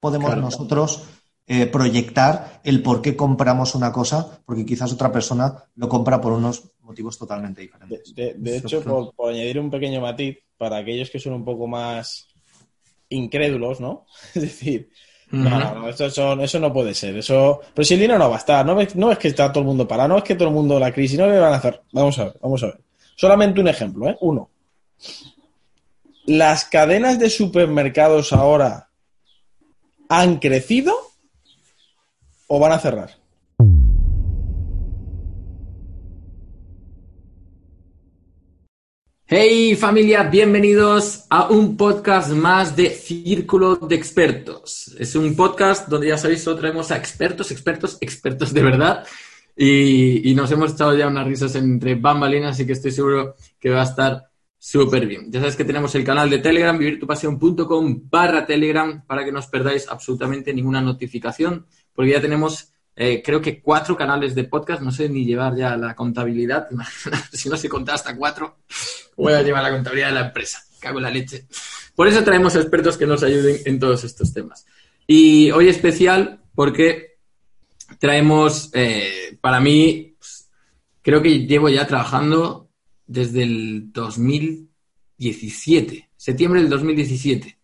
podemos nosotros eh, proyectar el por qué compramos una cosa, porque quizás otra persona lo compra por unos motivos totalmente diferentes. De, hecho, por, añadir un pequeño matiz, para aquellos que son un poco más incrédulos, ¿no? es decir, no, no, eso, no puede ser. Eso, pero si el dinero no va a estar, no ves, no es que está todo el mundo parado, no es que todo el mundo la crisis, no le van a hacer. Vamos a ver, vamos a ver. Solamente un ejemplo, ¿eh? Uno. Las cadenas de supermercados ahora han crecido o van a cerrar? Hey familia, bienvenidos a un podcast más de Círculo de Expertos. Es un podcast donde ya sabéis, solo traemos a expertos, expertos, expertos de verdad. Y, nos hemos echado ya unas risas entre bambalinas, así que estoy seguro que va a estar súper bien. Ya sabes que tenemos el canal de Telegram, vivirtupasión.com barra Telegram, para que no os perdáis absolutamente ninguna notificación porque ya tenemos, eh, creo que cuatro canales de podcast, no sé ni llevar ya la contabilidad, si no se contaba hasta cuatro, voy a llevar la contabilidad de la empresa, cago en la leche. Por eso traemos expertos que nos ayuden en todos estos temas. Y hoy especial porque traemos, eh, para mí, pues, creo que llevo ya trabajando desde el 2017, septiembre del 2017.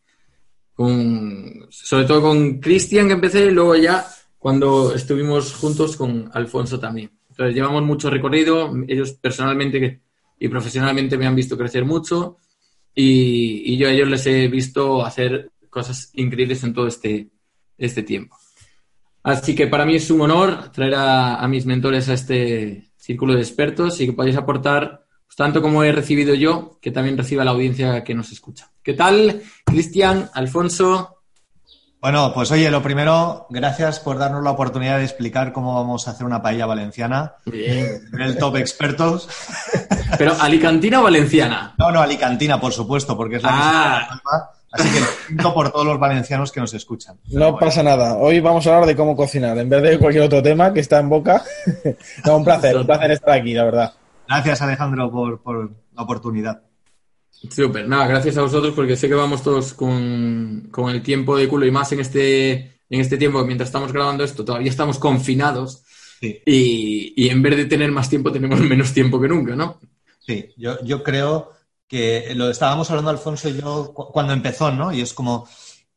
Con, sobre todo con Cristian que empecé y luego ya cuando estuvimos juntos con Alfonso también. Entonces, llevamos mucho recorrido, ellos personalmente y profesionalmente me han visto crecer mucho y, yo a ellos les he visto hacer cosas increíbles en todo este, este tiempo. Así que para mí es un honor traer a, mis mentores a este círculo de expertos y que podáis aportar tanto como he recibido yo, que también reciba la audiencia que nos escucha. ¿Qué tal, Cristian, Alfonso? Bueno, pues oye, lo primero, gracias por darnos la oportunidad de explicar cómo vamos a hacer una paella valenciana. Bien. El top expertos. ¿Pero alicantina o valenciana? No, no, alicantina, por supuesto, porque es la ah. Así que lo por todos los valencianos que nos escuchan. No pasa nada. Hoy vamos a hablar de cómo cocinar, en vez de cualquier otro tema que está en boca. no, un placer, un placer estar aquí, la verdad. Gracias, Alejandro, por, por la oportunidad. Súper, nada, gracias a vosotros porque sé que vamos todos con, el tiempo de culo y más en este, en este tiempo, mientras estamos grabando esto, todavía estamos confinados y, en vez de tener más tiempo tenemos menos tiempo que nunca, ¿no? Sí, yo, yo creo que lo estábamos hablando Alfonso y yo cuando empezó, ¿no? Y es como,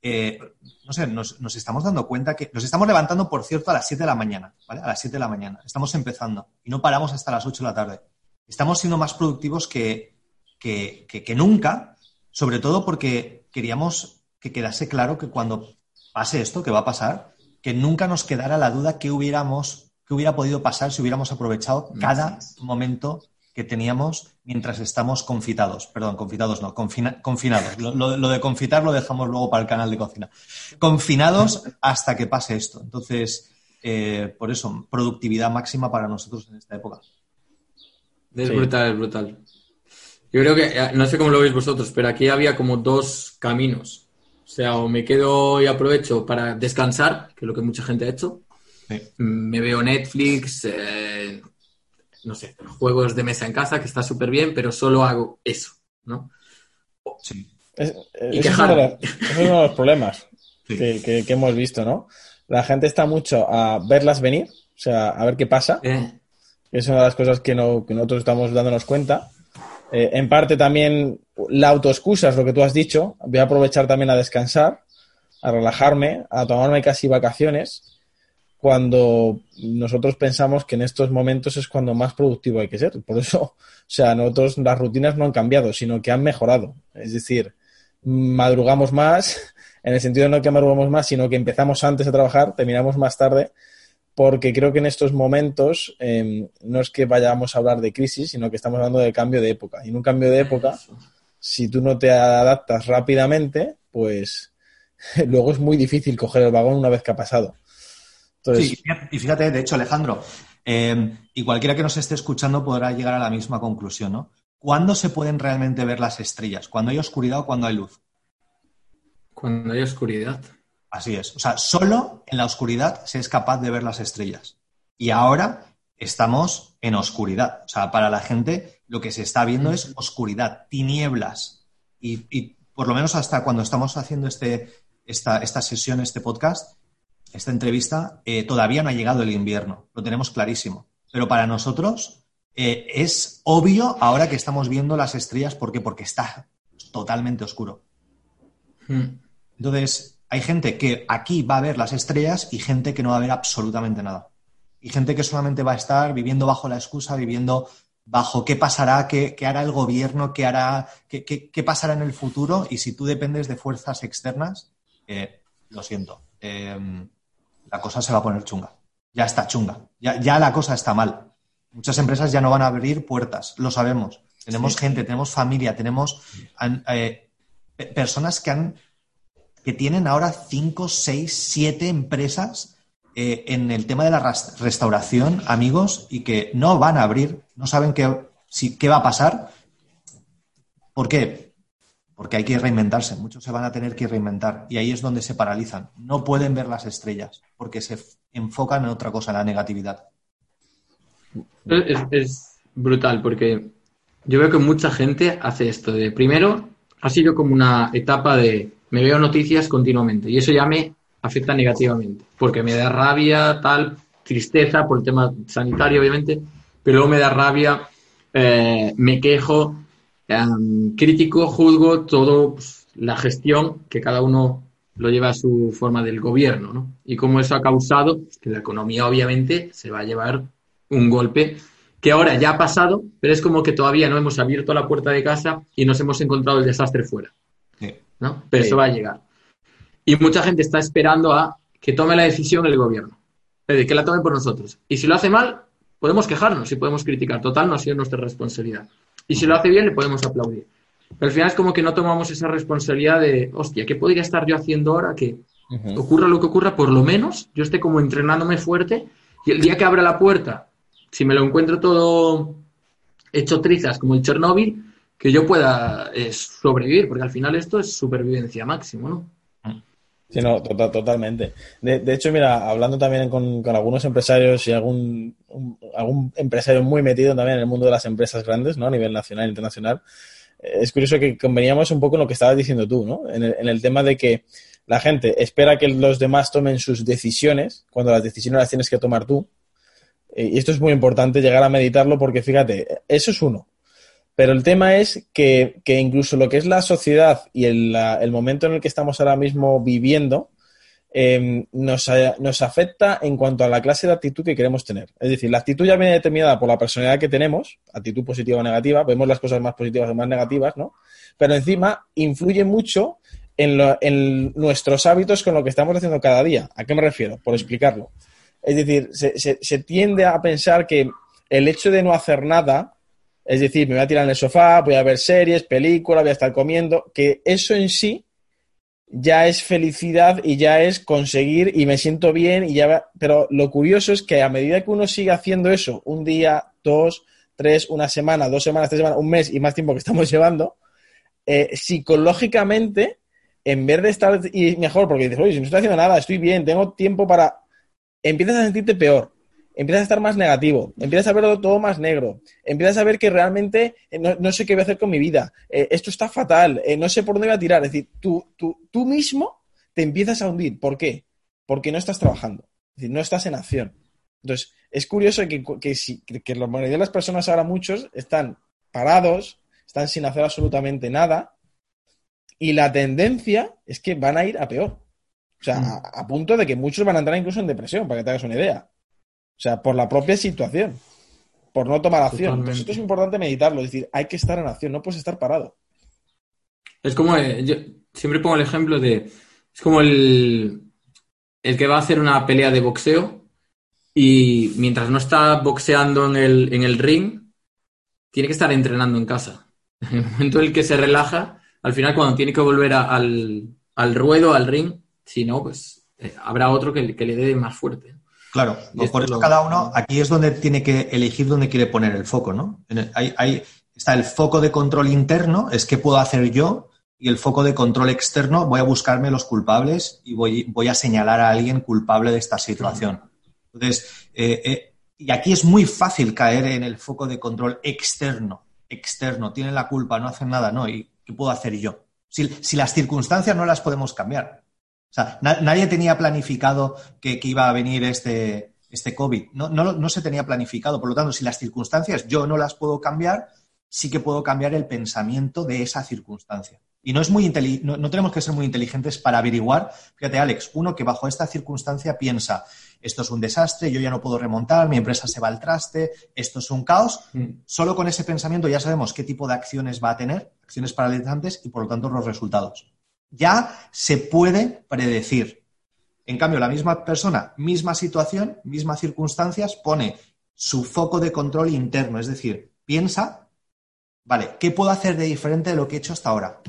eh, no sé, nos, nos, estamos dando cuenta que nos estamos levantando, por cierto, a las 7 de la mañana, ¿vale? A las 7 de la mañana. Estamos empezando y no paramos hasta las 8 de la tarde. Estamos siendo más productivos que, que, nunca, sobre todo porque queríamos que quedase claro que cuando pase esto, que va a pasar, que nunca nos quedara la duda que hubiéramos, que hubiera podido pasar si hubiéramos aprovechado cada momento que teníamos mientras estamos confitados. Perdón, confitados no, confinados. Lo, de confitar lo dejamos luego para el canal de cocina. Confinados hasta que pase esto. Entonces, eh, por eso, productividad máxima para nosotros en esta época. Es brutal, es brutal. Yo creo que, eh, no sé cómo lo veis vosotros, pero aquí había como dos caminos. O sea, o me quedo y aprovecho para descansar, que es lo que mucha gente ha hecho. Me veo Netflix, eh, no sé, juegos de mesa en casa, que está súper bien, pero solo hago eso, ¿no? Sí. Es, y es, uno de los, problemas que, hemos visto, ¿no? La gente está mucho a verlas venir, o sea, a ver qué pasa. Es una de las cosas que, no, que nosotros estamos dándonos cuenta eh, en parte también la autoexcusa es lo que tú has dicho. Voy a aprovechar también a descansar, a relajarme, a tomarme casi vacaciones, cuando nosotros pensamos que en estos momentos es cuando más productivo hay que ser. Por eso, o sea, nosotros las rutinas no han cambiado, sino que han mejorado. Es decir, madrugamos más, en el sentido no que madrugamos más, sino que empezamos antes a trabajar, terminamos más tarde porque creo que en estos momentos em, no es que vayamos a hablar de crisis, sino que estamos hablando de cambio de época. Y en un cambio de época, si tú no te adaptas rápidamente, pues luego es muy difícil coger el vagón una vez que ha pasado. Sí, y fíjate, de hecho, Alejandro, em, y cualquiera que nos esté escuchando podrá llegar a la misma conclusión, ¿no? ¿Cuándo se pueden realmente ver las estrellas? ¿Cuando hay oscuridad o cuando hay luz? Cuando hay oscuridad. Así es. O sea, solo en la oscuridad se es capaz de ver las estrellas. Y ahora estamos en oscuridad. O sea, para la gente lo que se está viendo es oscuridad, tinieblas. Y, por lo menos hasta cuando estamos haciendo este, esta, esta sesión, este podcast, esta entrevista, eh, todavía no ha llegado el invierno, lo tenemos clarísimo. Pero para nosotros eh, es obvio ahora que estamos viendo las estrellas, ¿por qué? Porque está totalmente oscuro. Hmm. Entonces, hay gente que aquí va a ver las estrellas y gente que no va a ver absolutamente nada. Y gente que solamente va a estar viviendo bajo la excusa, viviendo bajo qué pasará, qué, hará el gobierno, qué hará, qué, pasará en el futuro. Y si tú dependes de fuerzas externas, eh, lo siento, em, la cosa se va a poner chunga. Ya está chunga. Ya, ya, la cosa está mal. Muchas empresas ya no van a abrir puertas, lo sabemos. Tenemos gente, tenemos familia, tenemos eh, personas que han que tienen ahora cinco, seis, siete empresas eh, en el tema de la restauración, amigos, y que no van a abrir, no saben qué, qué va a pasar. ¿Por qué? Porque hay que reinventarse, muchos se van a tener que reinventar y ahí es donde se paralizan. No pueden ver las estrellas porque se enfocan en otra cosa, en la negatividad. Es brutal porque yo veo que mucha gente hace esto de primero ha sido como una etapa de me veo noticias continuamente y eso ya me afecta negativamente porque me da rabia, tal, tristeza por el tema sanitario, obviamente, pero luego me da rabia, eh, me quejo, em, critico, juzgo todo pues, la gestión que cada uno lo lleva a su forma del gobierno, ¿no? Y cómo eso ha causado que la economía, obviamente, se va a llevar un golpe que ahora ya ha pasado, pero es como que todavía no hemos abierto la puerta de casa y nos hemos encontrado el desastre fuera. ¿No? Pero eso va a llegar. Y mucha gente está esperando a que tome la decisión el gobierno, es que la tome por nosotros. Y si lo hace mal, podemos quejarnos y podemos criticar. Total, no ha sido nuestra responsabilidad. Y si lo hace bien, le podemos aplaudir. Pero al final es como que no tomamos esa responsabilidad de, hostia, ¿qué podría estar yo haciendo ahora que ocurra lo que ocurra? Por lo menos yo esté como entrenándome fuerte y el día que abra la puerta si me lo encuentro todo hecho trizas como el Chernóbil, que yo pueda eh, sobrevivir, porque al final esto es supervivencia máximo, ¿no? Sí, no, tota-, totalmente. De, hecho, mira, hablando también con, algunos empresarios y algún, algún empresario muy metido también en el mundo de las empresas grandes, ¿no? A nivel nacional e internacional, eh, es curioso que conveníamos un poco en lo que estabas diciendo tú, ¿no? En el, en el tema de que la gente espera que los demás tomen sus decisiones, cuando las decisiones las tienes que tomar tú, y esto es muy importante llegar a meditarlo porque fíjate, eso es uno. Pero el tema es que, incluso lo que es la sociedad y el, momento en el que estamos ahora mismo viviendo em, nos, nos, afecta en cuanto a la clase de actitud que queremos tener. Es decir, la actitud ya viene determinada por la personalidad que tenemos, actitud positiva o negativa, vemos las cosas más positivas o más negativas, ¿no? Pero encima influye mucho en, en nuestros hábitos con lo que estamos haciendo cada día. ¿A qué me refiero? Por explicarlo. Es decir, se, tiende a pensar que el hecho de no hacer nada, es decir, me voy a tirar en el sofá, voy a ver series, películas, voy a estar comiendo, que eso en sí ya es felicidad y ya es conseguir y me siento bien y ya pero lo curioso es que a medida que uno sigue haciendo eso un día dos tres una semana dos semanas tres semanas un mes y más tiempo que estamos llevando eh, psicológicamente en vez de estar y mejor porque dices oye si no estoy haciendo nada estoy bien tengo tiempo para empiezas a sentirte peor, empiezas a estar más negativo, empiezas a verlo todo más negro, empiezas a ver que realmente eh, no, sé qué voy a hacer con mi vida, eh, esto está fatal, eh, no sé por dónde voy a tirar. Es decir, tú, tú, tú mismo te empiezas a hundir. ¿Por qué? Porque no estás trabajando, es decir, no estás en acción. Entonces, es curioso que, que, que la mayoría de las personas ahora, muchos, están parados, están sin hacer absolutamente nada, y la tendencia es que van a ir a peor. O sea, mm. a, punto de que muchos van a entrar incluso en depresión, para que te hagas una idea. O sea, por la propia situación, por no tomar acción. Entonces, esto es importante meditarlo, es decir, hay que estar en acción, no puedes estar parado. Es como, eh, yo siempre pongo el ejemplo de, es como el, el que va a hacer una pelea de boxeo y mientras no está boxeando en el, en el ring, tiene que estar entrenando en casa. En el momento en el que se relaja, al final cuando tiene que volver al, al ruedo, al ring, si no, pues eh, habrá otro que, le dé más fuerte. Claro, por eso cada uno, aquí es donde tiene que elegir dónde quiere poner el foco, ¿no? Hay, está el foco de control interno, es qué puedo hacer yo, y el foco de control externo, voy a buscarme los culpables y voy, voy a señalar a alguien culpable de esta situación. Entonces, eh, eh, y aquí es muy fácil caer en el foco de control externo, externo, tienen la culpa, no hacen nada, ¿no? ¿Y qué puedo hacer yo? si las circunstancias no las podemos cambiar, O sea, nadie tenía planificado que, iba a venir este, este COVID. No, no, no se tenía planificado. Por lo tanto, si las circunstancias yo no las puedo cambiar, sí que puedo cambiar el pensamiento de esa circunstancia. Y no, es muy no, no, tenemos que ser muy inteligentes para averiguar. Fíjate, Alex, uno que bajo esta circunstancia piensa, esto es un desastre, yo ya no puedo remontar, mi empresa se va al traste, esto es un caos. Mm. Solo con ese pensamiento ya sabemos qué tipo de acciones va a tener, acciones paralizantes y por lo tanto los resultados. Ya se puede predecir. En cambio, la misma persona, misma situación, mismas circunstancias, pone su foco de control interno, es decir, piensa, vale, ¿qué puedo hacer de diferente de lo que he hecho hasta ahora?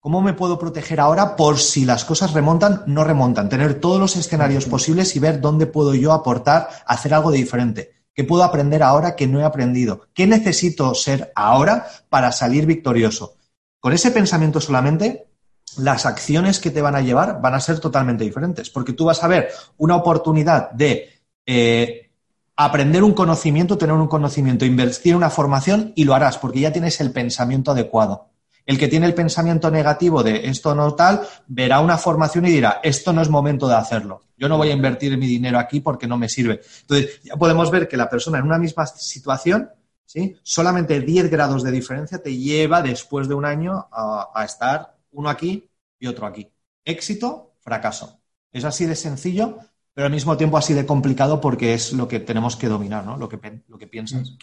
¿Cómo me puedo proteger ahora por si las cosas remontan, no remontan? Tener todos los escenarios posibles y ver dónde puedo yo aportar, hacer algo de diferente. ¿Qué puedo aprender ahora que no he aprendido? ¿Qué necesito ser ahora para salir victorioso? Con ese pensamiento solamente, las acciones que te van a llevar van a ser totalmente diferentes, porque tú vas a ver una oportunidad de eh, aprender un conocimiento, tener un conocimiento, invertir una formación y lo harás, porque ya tienes el pensamiento adecuado. El que tiene el pensamiento negativo de esto no tal, verá una formación y dirá, esto no es momento de hacerlo. Yo no voy a invertir mi dinero aquí porque no me sirve. Entonces, ya podemos ver que la persona en una misma situación, ¿sí? solamente 10 grados de diferencia te lleva después de un año a estar uno aquí y otro aquí. Éxito, fracaso. Es así de sencillo, pero al mismo tiempo así de complicado porque es lo que tenemos que dominar, ¿no? Lo que, lo que piensas.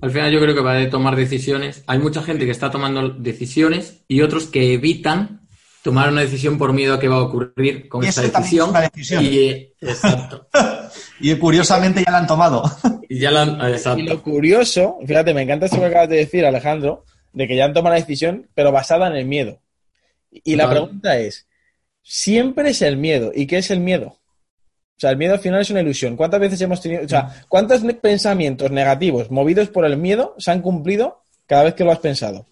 Al final yo creo que va a tomar decisiones. Hay mucha gente que está tomando decisiones y otros que evitan tomar una decisión por miedo a que va a ocurrir con esa decisión. Y, exacto. y curiosamente ya la han tomado. y ya la han, exacto. Y lo curioso, fíjate, me encanta esto que acabas de decir, Alejandro, de que ya han tomado la decisión, pero basada en el miedo. Y la pregunta es, ¿siempre es el miedo? ¿Y qué es el miedo? O sea, el miedo al final es una ilusión. ¿Cuántas veces hemos tenido, o sea, cuántos pensamientos negativos movidos por el miedo se han cumplido cada vez que lo has pensado?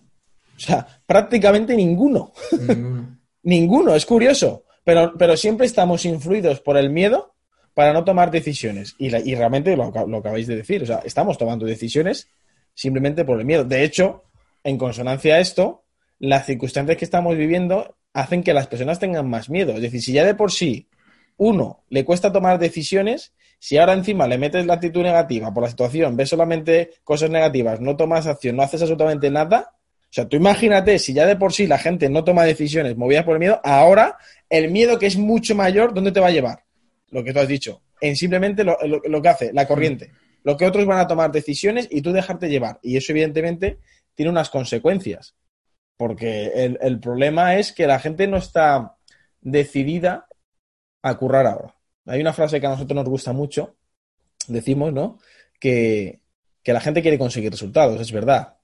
O sea, prácticamente ninguno. Ninguno. es curioso. Pero, pero siempre estamos influidos por el miedo para no tomar decisiones. Y, y realmente lo, lo, acabáis de decir. O sea, estamos tomando decisiones simplemente por el miedo. De hecho, en consonancia a esto, las circunstancias que estamos viviendo hacen que las personas tengan más miedo. Es decir, si ya de por sí uno, le cuesta tomar decisiones, si ahora encima le metes la actitud negativa por la situación, ves solamente cosas negativas, no tomas acción, no haces absolutamente nada, o sea, tú imagínate si ya de por sí la gente no toma decisiones movidas por el miedo, ahora el miedo que es mucho mayor, ¿dónde te va a llevar? Lo que tú has dicho, en simplemente lo, que hace, la corriente. Lo que otros van a tomar decisiones y tú dejarte llevar. Y eso evidentemente tiene unas consecuencias. Porque el, el problema es que la gente no está decidida a currar ahora. Hay una frase que a nosotros nos gusta mucho, decimos, ¿no? Que, la gente quiere conseguir resultados, es verdad,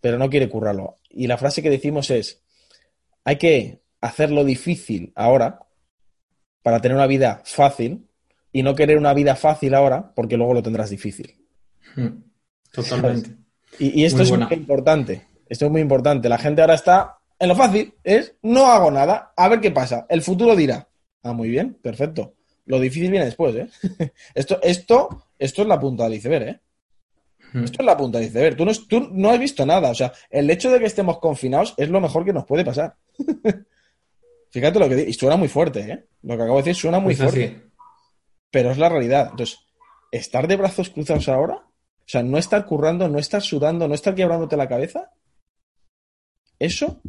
pero no quiere currarlo. Y la frase que decimos es, hay que hacerlo difícil ahora para tener una vida fácil y no querer una vida fácil ahora porque luego lo tendrás difícil. Hmm. Totalmente. Y, esto es muy importante. Esto es muy importante. La gente ahora está en lo fácil, es no hago nada, a ver qué pasa. El futuro dirá. Ah, muy bien, perfecto. Lo difícil viene después, ¿eh? esto, esto, esto es la punta del iceberg, ¿eh? Esto es la punta del iceberg. Tú no, tú no has visto nada. O sea, el hecho de que estemos confinados es lo mejor que nos puede pasar. Fíjate lo que digo. Y suena muy fuerte, ¿eh? Lo que acabo de decir suena muy fuerte. Pero es la realidad. Entonces, estar de brazos cruzados ahora, o sea, no estar currando, no estar sudando, no estar quebrándote la cabeza, eso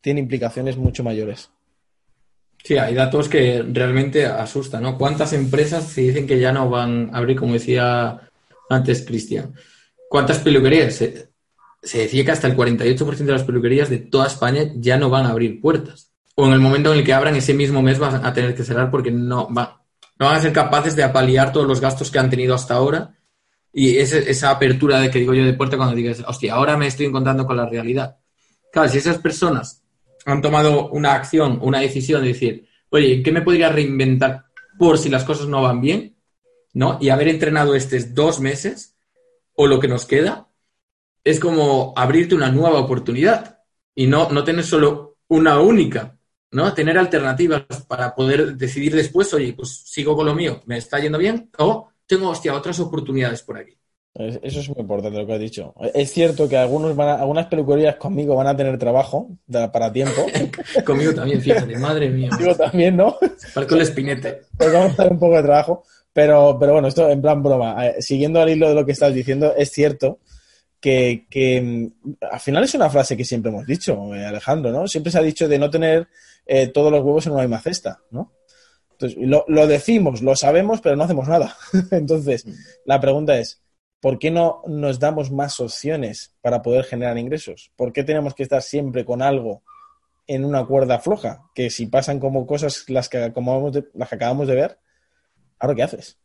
tiene implicaciones mucho mayores. Sí, hay datos que realmente asustan, ¿no? ¿Cuántas empresas se dicen que ya no van a abrir, como decía antes Cristian? ¿Cuántas peluquerías? Se, decía que hasta el 48% de las peluquerías de toda España ya no van a abrir puertas. O en el momento en el que abran, ese mismo mes van a tener que cerrar porque no, no van a ser capaces de apaliar todos los gastos que han tenido hasta ahora. Y esa apertura de que digo yo de puerta cuando digas, hostia, ahora me estoy encontrando con la realidad. Claro, si esas personas han tomado una acción, una decisión de decir, oye, ¿qué me podría reinventar por si las cosas no van bien? ¿No? Y haber entrenado estos dos meses o lo que nos queda es como abrirte una nueva oportunidad y no, no tener solo una única, ¿no? Tener alternativas para poder decidir después, oye, pues sigo con lo mío, me está yendo bien o tengo, hostia, otras oportunidades por aquí. Eso es muy importante lo que has dicho. Es cierto que algunos van algunas peluquerías conmigo van a tener trabajo para tiempo. conmigo también, fíjate, madre mía. Conmigo también, ¿no? Para con el espinete. Pues vamos a dar un poco de trabajo. Pero, pero bueno, esto en plan broma. Eh, siguiendo al hilo de lo que estás diciendo, es cierto que, mm, al final es una frase que siempre hemos dicho, eh, Alejandro, ¿no? Siempre se ha dicho de no tener eh, todos los huevos en una misma cesta, ¿no? Entonces, lo, lo decimos, lo sabemos, pero no hacemos nada. Entonces, la pregunta es, ¿por qué no nos damos más opciones para poder generar ingresos? ¿Por qué tenemos que estar siempre con algo en una cuerda floja? Que si pasan como cosas las que, como las que acabamos de ver, ¿ahora qué haces?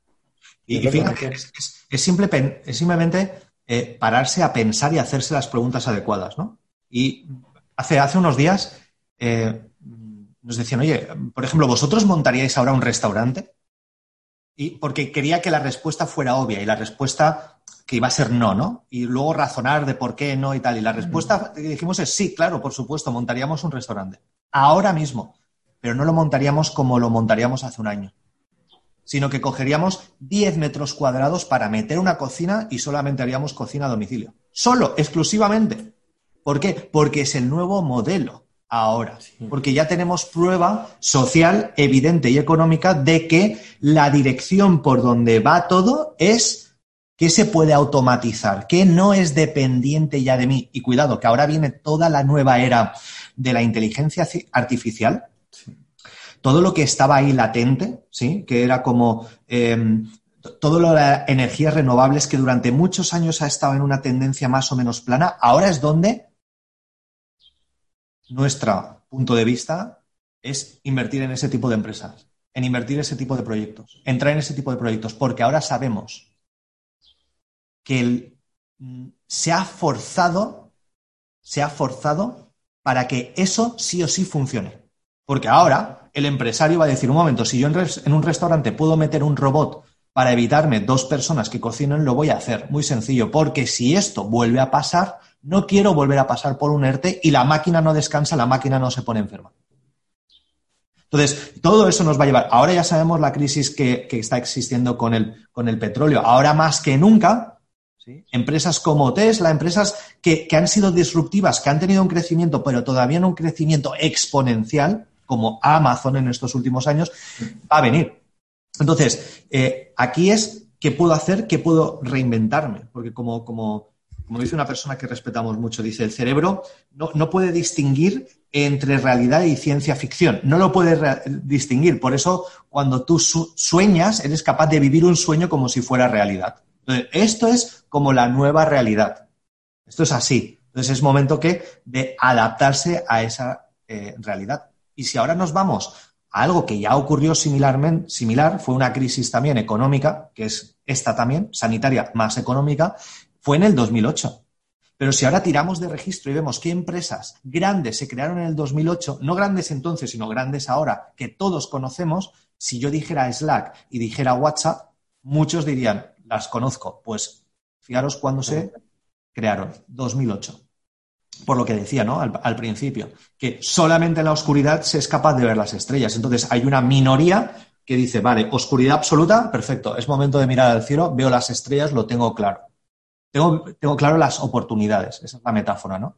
Y, fíjate, es, es, simplemente eh, pararse a pensar y hacerse las preguntas adecuadas, ¿no? Y hace, hace unos días eh, nos decían, oye, por ejemplo, ¿vosotros montaríais ahora un restaurante? Y porque quería que la respuesta fuera obvia y la respuesta que iba a ser no, ¿no? Y luego razonar de por qué no y tal. Y la respuesta que dijimos es sí, claro, por supuesto, montaríamos un restaurante. Ahora mismo. Pero no lo montaríamos como lo montaríamos hace un año. Sino que cogeríamos 10 metros cuadrados para meter una cocina y solamente haríamos cocina a domicilio. Solo, exclusivamente. ¿Por qué? Porque es el nuevo modelo ahora. Porque ya tenemos prueba social, evidente y económica de que la dirección por donde va todo es ¿Qué se puede automatizar? ¿Qué no es dependiente ya de mí? Y cuidado, que ahora viene toda la nueva era de la inteligencia artificial. Todo lo que estaba ahí latente, ¿sí? Que era como eh, todo lo de energías renovables que durante muchos años ha estado en una tendencia más o menos plana, ahora es donde nuestro punto de vista es invertir en ese tipo de empresas, en invertir en ese tipo de proyectos, entrar en ese tipo de proyectos, porque ahora sabemos que mm, se ha forzado, se ha forzado para que eso sí o sí funcione. Porque ahora el empresario va a decir, un momento, si yo en, un restaurante puedo meter un robot para evitarme dos personas que cocinen, lo voy a hacer. Muy sencillo, porque si esto vuelve a pasar, no quiero volver a pasar por un ERTE y la máquina no descansa, la máquina no se pone enferma. Entonces, todo eso nos va a llevar. Ahora ya sabemos la crisis que, está existiendo con el, con el petróleo. Ahora más que nunca, Empresas como Tesla, empresas que, han sido disruptivas, que han tenido un crecimiento, pero todavía no un crecimiento exponencial, como Amazon en estos últimos años, va a venir. Entonces, eh, aquí es qué puedo hacer, qué puedo reinventarme, porque como, como, como dice una persona que respetamos mucho, dice, el cerebro no, no puede distinguir entre realidad y ciencia ficción, no lo puede distinguir. Por eso, cuando tú sueñas, eres capaz de vivir un sueño como si fuera realidad. Entonces, esto es como la nueva realidad. Esto es así. Entonces es momento que de adaptarse a esa eh, realidad. Y si ahora nos vamos a algo que ya ocurrió similarmente, similar, fue una crisis también económica, que es esta también, sanitaria más económica, fue en el 2008. Pero si ahora tiramos de registro y vemos qué empresas grandes se crearon en el 2008, no grandes entonces, sino grandes ahora, que todos conocemos, si yo dijera Slack y dijera WhatsApp, muchos dirían, las conozco. Pues fijaros cuándo se crearon, 2008. Por lo que decía, ¿no? Al, principio, que solamente en la oscuridad se es capaz de ver las estrellas. Entonces hay una minoría que dice, vale, oscuridad absoluta, perfecto, es momento de mirar al cielo, veo las estrellas, lo tengo claro. Tengo, tengo claro las oportunidades, esa es la metáfora, ¿no?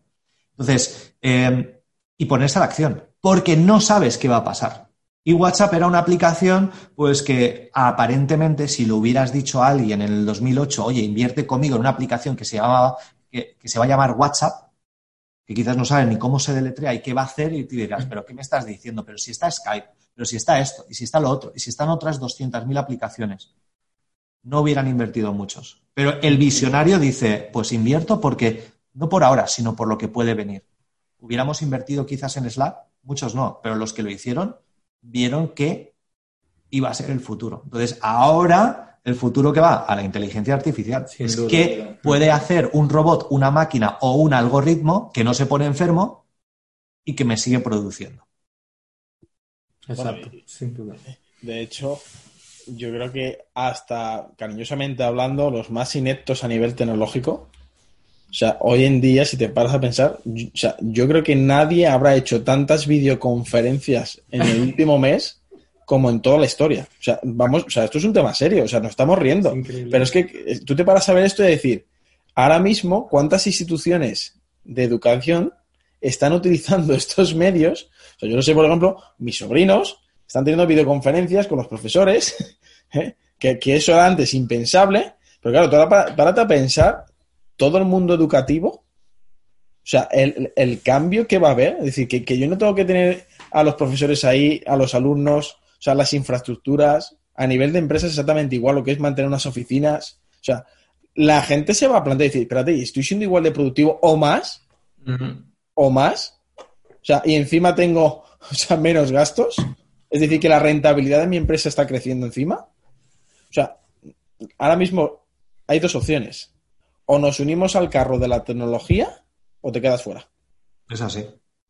Entonces, eh, y ponerse a la acción, porque no sabes qué va a pasar. Y WhatsApp era una aplicación, pues que aparentemente, si lo hubieras dicho a alguien en el 2008, oye, invierte conmigo en una aplicación que se llamaba, que, se va a llamar WhatsApp, que quizás no saben ni cómo se deletrea y qué va a hacer, y te dirás, pero ¿qué me estás diciendo? Pero si está Skype, pero si está esto, y si está lo otro, y si están otras 200.000 aplicaciones, no hubieran invertido muchos. Pero el visionario dice, pues invierto porque, no por ahora, sino por lo que puede venir. ¿Hubiéramos invertido quizás en Slack? Muchos no, pero los que lo hicieron vieron que iba a ser el futuro. Entonces, ahora el futuro que va a la inteligencia artificial es que puede hacer un robot, una máquina o un algoritmo que no se pone enfermo y que me sigue produciendo. Exacto, sin duda. De hecho, yo creo que hasta cariñosamente hablando, los más ineptos a nivel tecnológico o sea, hoy en día, si te paras a pensar, yo, o sea, yo creo que nadie habrá hecho tantas videoconferencias en el último mes como en toda la historia. O sea, vamos, o sea, esto es un tema serio, o sea, nos estamos riendo. pero es que eh, tú te paras a ver esto y decir, ahora mismo, ¿cuántas instituciones de educación están utilizando estos medios? O sea, yo no sé, por ejemplo, mis sobrinos están teniendo videoconferencias con los profesores, ¿eh? que, eso era antes impensable, pero claro, para, para, párate a pensar todo el mundo educativo, o sea, el, cambio que va a haber, es decir, que, que yo no tengo que tener a los profesores ahí, a los alumnos, o sea, las infraestructuras, a nivel de empresas exactamente igual, lo que es mantener unas oficinas. O sea, la gente se va a plantear y decir, espérate, ¿estoy siendo igual de productivo o más? ¿O más? O sea, y encima tengo o sea, menos gastos. Es decir, que la rentabilidad de mi empresa está creciendo encima. O sea, ahora mismo hay dos opciones. O nos unimos al carro de la tecnología o te quedas fuera. Es así.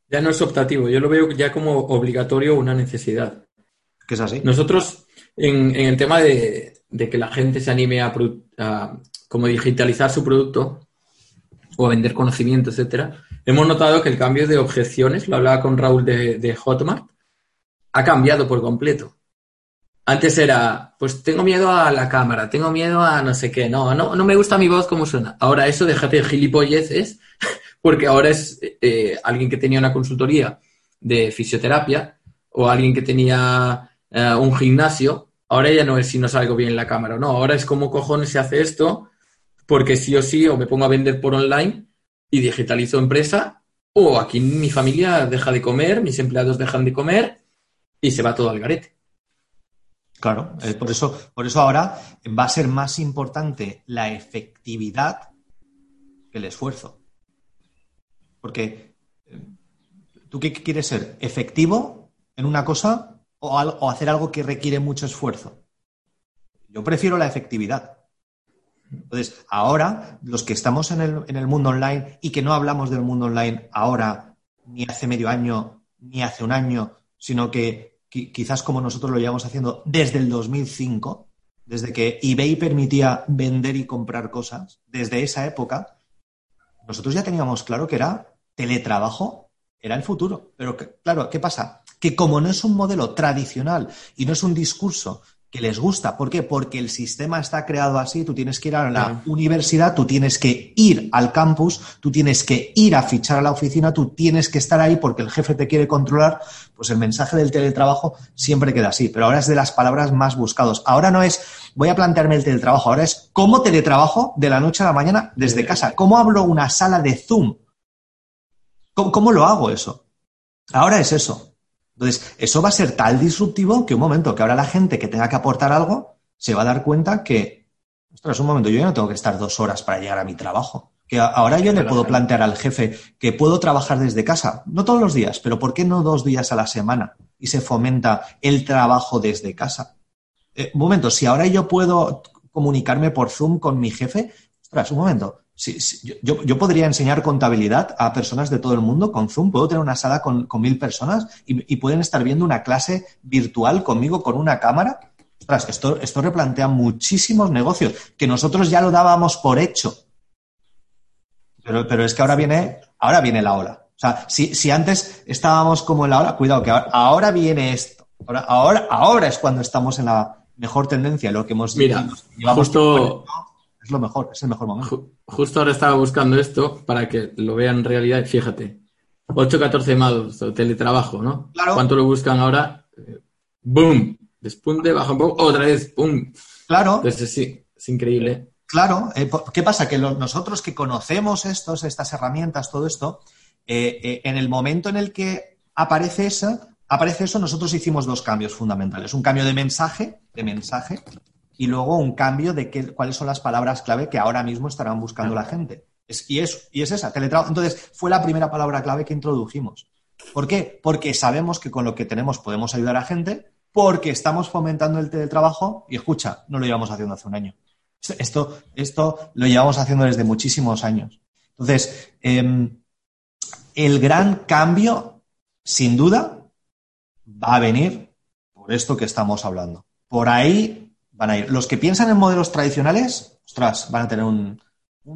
Ya no es optativo, yo lo veo ya como obligatorio una necesidad es así. Nosotros, en, el tema de, que la gente se anime a, como digitalizar su producto o a vender conocimiento, etcétera, hemos notado que el cambio de objeciones, lo hablaba con Raúl de, Hotmart, ha cambiado por completo. Antes era, pues tengo miedo a la cámara, tengo miedo a no sé qué, no, no, no me gusta mi voz como suena. Ahora eso, déjate de gilipolleces, porque ahora es eh, alguien que tenía una consultoría de fisioterapia o alguien que tenía eh, un gimnasio, ahora ya no es si no salgo bien en la cámara, no, ahora es como cojones se hace esto, porque sí o sí, o me pongo a vender por online y digitalizo empresa, o aquí mi familia deja de comer, mis empleados dejan de comer y se va todo al garete. Claro, por, eso, por eso ahora va a ser más importante la efectividad que el esfuerzo. Porque eh, tú qué quieres ser efectivo en una cosa o, hacer algo que requiere mucho esfuerzo. Yo prefiero la efectividad. Entonces, ahora, los que estamos en el, mundo online y que no hablamos del mundo online ahora, ni hace medio año, ni hace un año, sino que quizás como nosotros lo llevamos haciendo desde el 2005, desde que eBay permitía vender y comprar cosas, desde esa época, nosotros ya teníamos claro que era teletrabajo, era el futuro. Pero claro, ¿qué pasa? que como no es un modelo tradicional y no es un discurso que les gusta, ¿por qué? Porque el sistema está creado así, tú tienes que ir a la universidad, tú tienes que ir al campus, tú tienes que ir a fichar a la oficina, tú tienes que estar ahí porque el jefe te quiere controlar, pues el mensaje del teletrabajo siempre queda así, pero ahora es de las palabras más buscados. Ahora no es voy a plantearme el teletrabajo, ahora es cómo teletrabajo de la noche a la mañana desde casa, cómo abro una sala de Zoom, cómo lo hago eso. Ahora es eso. Entonces, eso va a ser tal disruptivo que un momento, que ahora la gente que tenga que aportar algo se va a dar cuenta que, ostras, un momento, yo ya no tengo que estar dos horas para llegar a mi trabajo. Que ahora yo le puedo plantear al jefe que puedo trabajar desde casa, no todos los días, pero ¿por qué no dos días a la semana? Y se fomenta el trabajo desde casa. Eh, un momento, si ahora yo puedo comunicarme por Zoom con mi jefe, ostras, un momento, yo, podría enseñar contabilidad a personas de todo el mundo con Zoom. Puedo tener una sala con, mil personas y, pueden estar viendo una clase virtual conmigo con una cámara. Ostras, esto, esto replantea muchísimos negocios que nosotros ya lo dábamos por hecho. Pero, es que ahora viene, ahora viene la ola. O sea, si, antes estábamos como en la ola, cuidado, que ahora, viene esto. Ahora, ahora, ahora es cuando estamos en la mejor tendencia, lo que hemos Mira, justo, es lo mejor, es el mejor momento. Justo ahora estaba buscando esto para que lo vean en realidad. Fíjate, 8-14 mados, teletrabajo, ¿no? Claro. ¿Cuánto lo buscan ahora? ¡Boom! Despunte, baja un poco, otra vez, ¡pum! Claro. Entonces, sí, es increíble. Claro. Eh, ¿Qué pasa? Que nosotros que conocemos estos, estas herramientas, todo esto, eh, eh, en el momento en el que aparece eso, aparece eso, nosotros hicimos dos cambios fundamentales. Un cambio de mensaje, de mensaje, y luego un cambio de qué, cuáles son las palabras clave que ahora mismo estarán buscando la gente. Es, y, es, y es esa, teletrabajo. Entonces, fue la primera palabra clave que introdujimos. ¿Por qué? Porque sabemos que con lo que tenemos podemos ayudar a gente, porque estamos fomentando el teletrabajo y escucha, no lo llevamos haciendo hace un año. Esto, esto lo llevamos haciendo desde muchísimos años. Entonces, em, el gran cambio, sin duda, va a venir por esto que estamos hablando. Por ahí van a ir. Los que piensan en modelos tradicionales, ostras, van a tener un,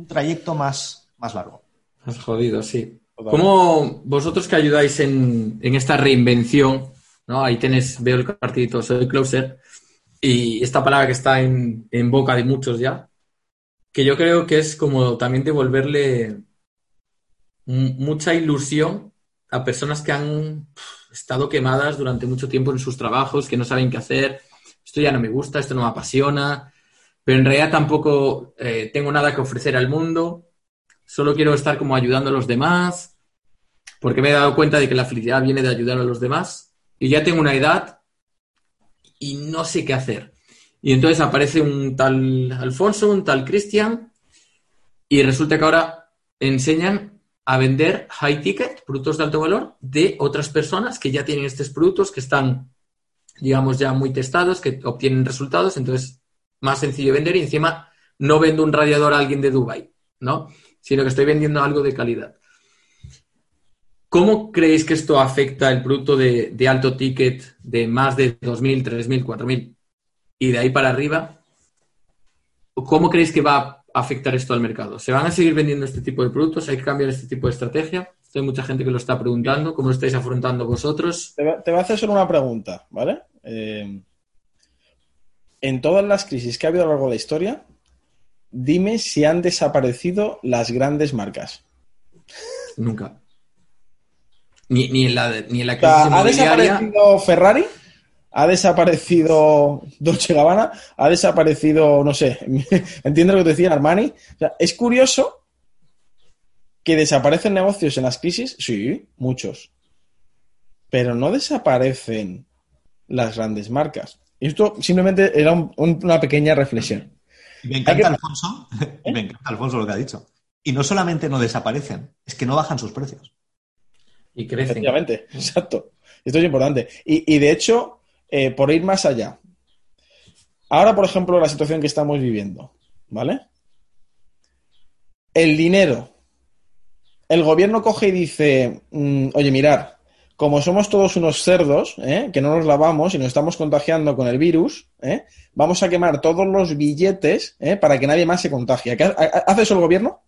trayecto más, más largo. Más jodido, sí. ¿Cómo vosotros que ayudáis en, esta reinvención ¿no? Ahí tienes, veo el cartito, soy closer, y esta palabra que está en, en boca de muchos ya, que yo creo que es como también devolverle mucha ilusión a personas que han estado quemadas durante mucho tiempo en sus trabajos, que no saben qué hacer, esto ya no me gusta, esto no me apasiona, pero en realidad tampoco eh, tengo nada que ofrecer al mundo, solo quiero estar como ayudando a los demás, porque me he dado cuenta de que la felicidad viene de ayudar a los demás, y ya tengo una edad y no sé qué hacer. Y entonces aparece un tal Alfonso, un tal Cristian, y resulta que ahora enseñan a vender high ticket, productos de alto valor, de otras personas que ya tienen estos productos, que están, digamos, ya muy testados, que obtienen resultados, entonces más sencillo vender y encima no vendo un radiador a alguien de Dubai, ¿no? Sino que estoy vendiendo algo de calidad. ¿Cómo creéis que esto afecta el producto de, de alto ticket de más de 2.000, 3.000, 4.000 y de ahí para arriba, ¿cómo creéis que va a afectar esto al mercado? ¿Se van a seguir vendiendo este tipo de productos? ¿Hay que cambiar este tipo de estrategia? Hay mucha gente que lo está preguntando. ¿Cómo lo estáis afrontando vosotros? Te, voy a hacer solo una pregunta, ¿vale? Eh, en todas las crisis que ha habido a lo largo de la historia, dime si han desaparecido las grandes marcas. Nunca. Ni, en la, ni en la crisis ¿Ha desaparecido Ferrari? ha desaparecido Dolce Gabbana, ha desaparecido, no sé, entiendo lo que te decía Armani. es curioso que desaparecen negocios en las crisis, sí, muchos, pero no desaparecen las grandes marcas. Y esto simplemente era una pequeña reflexión. Me encanta, Alfonso, ¿Eh? me encanta Alfonso lo que ha dicho. Y no solamente no desaparecen, es que no bajan sus precios. Y crecen. Efectivamente, exacto. Esto es importante. y de hecho, eh, por ir más allá. Ahora, por ejemplo, la situación que estamos viviendo, ¿vale? El dinero. El gobierno coge y dice, mm, oye, mirar, como somos todos unos cerdos, ¿eh? que no nos lavamos y nos estamos contagiando con el virus, ¿eh? vamos a quemar todos los billetes para que nadie más se contagie. ¿Hace eso el gobierno?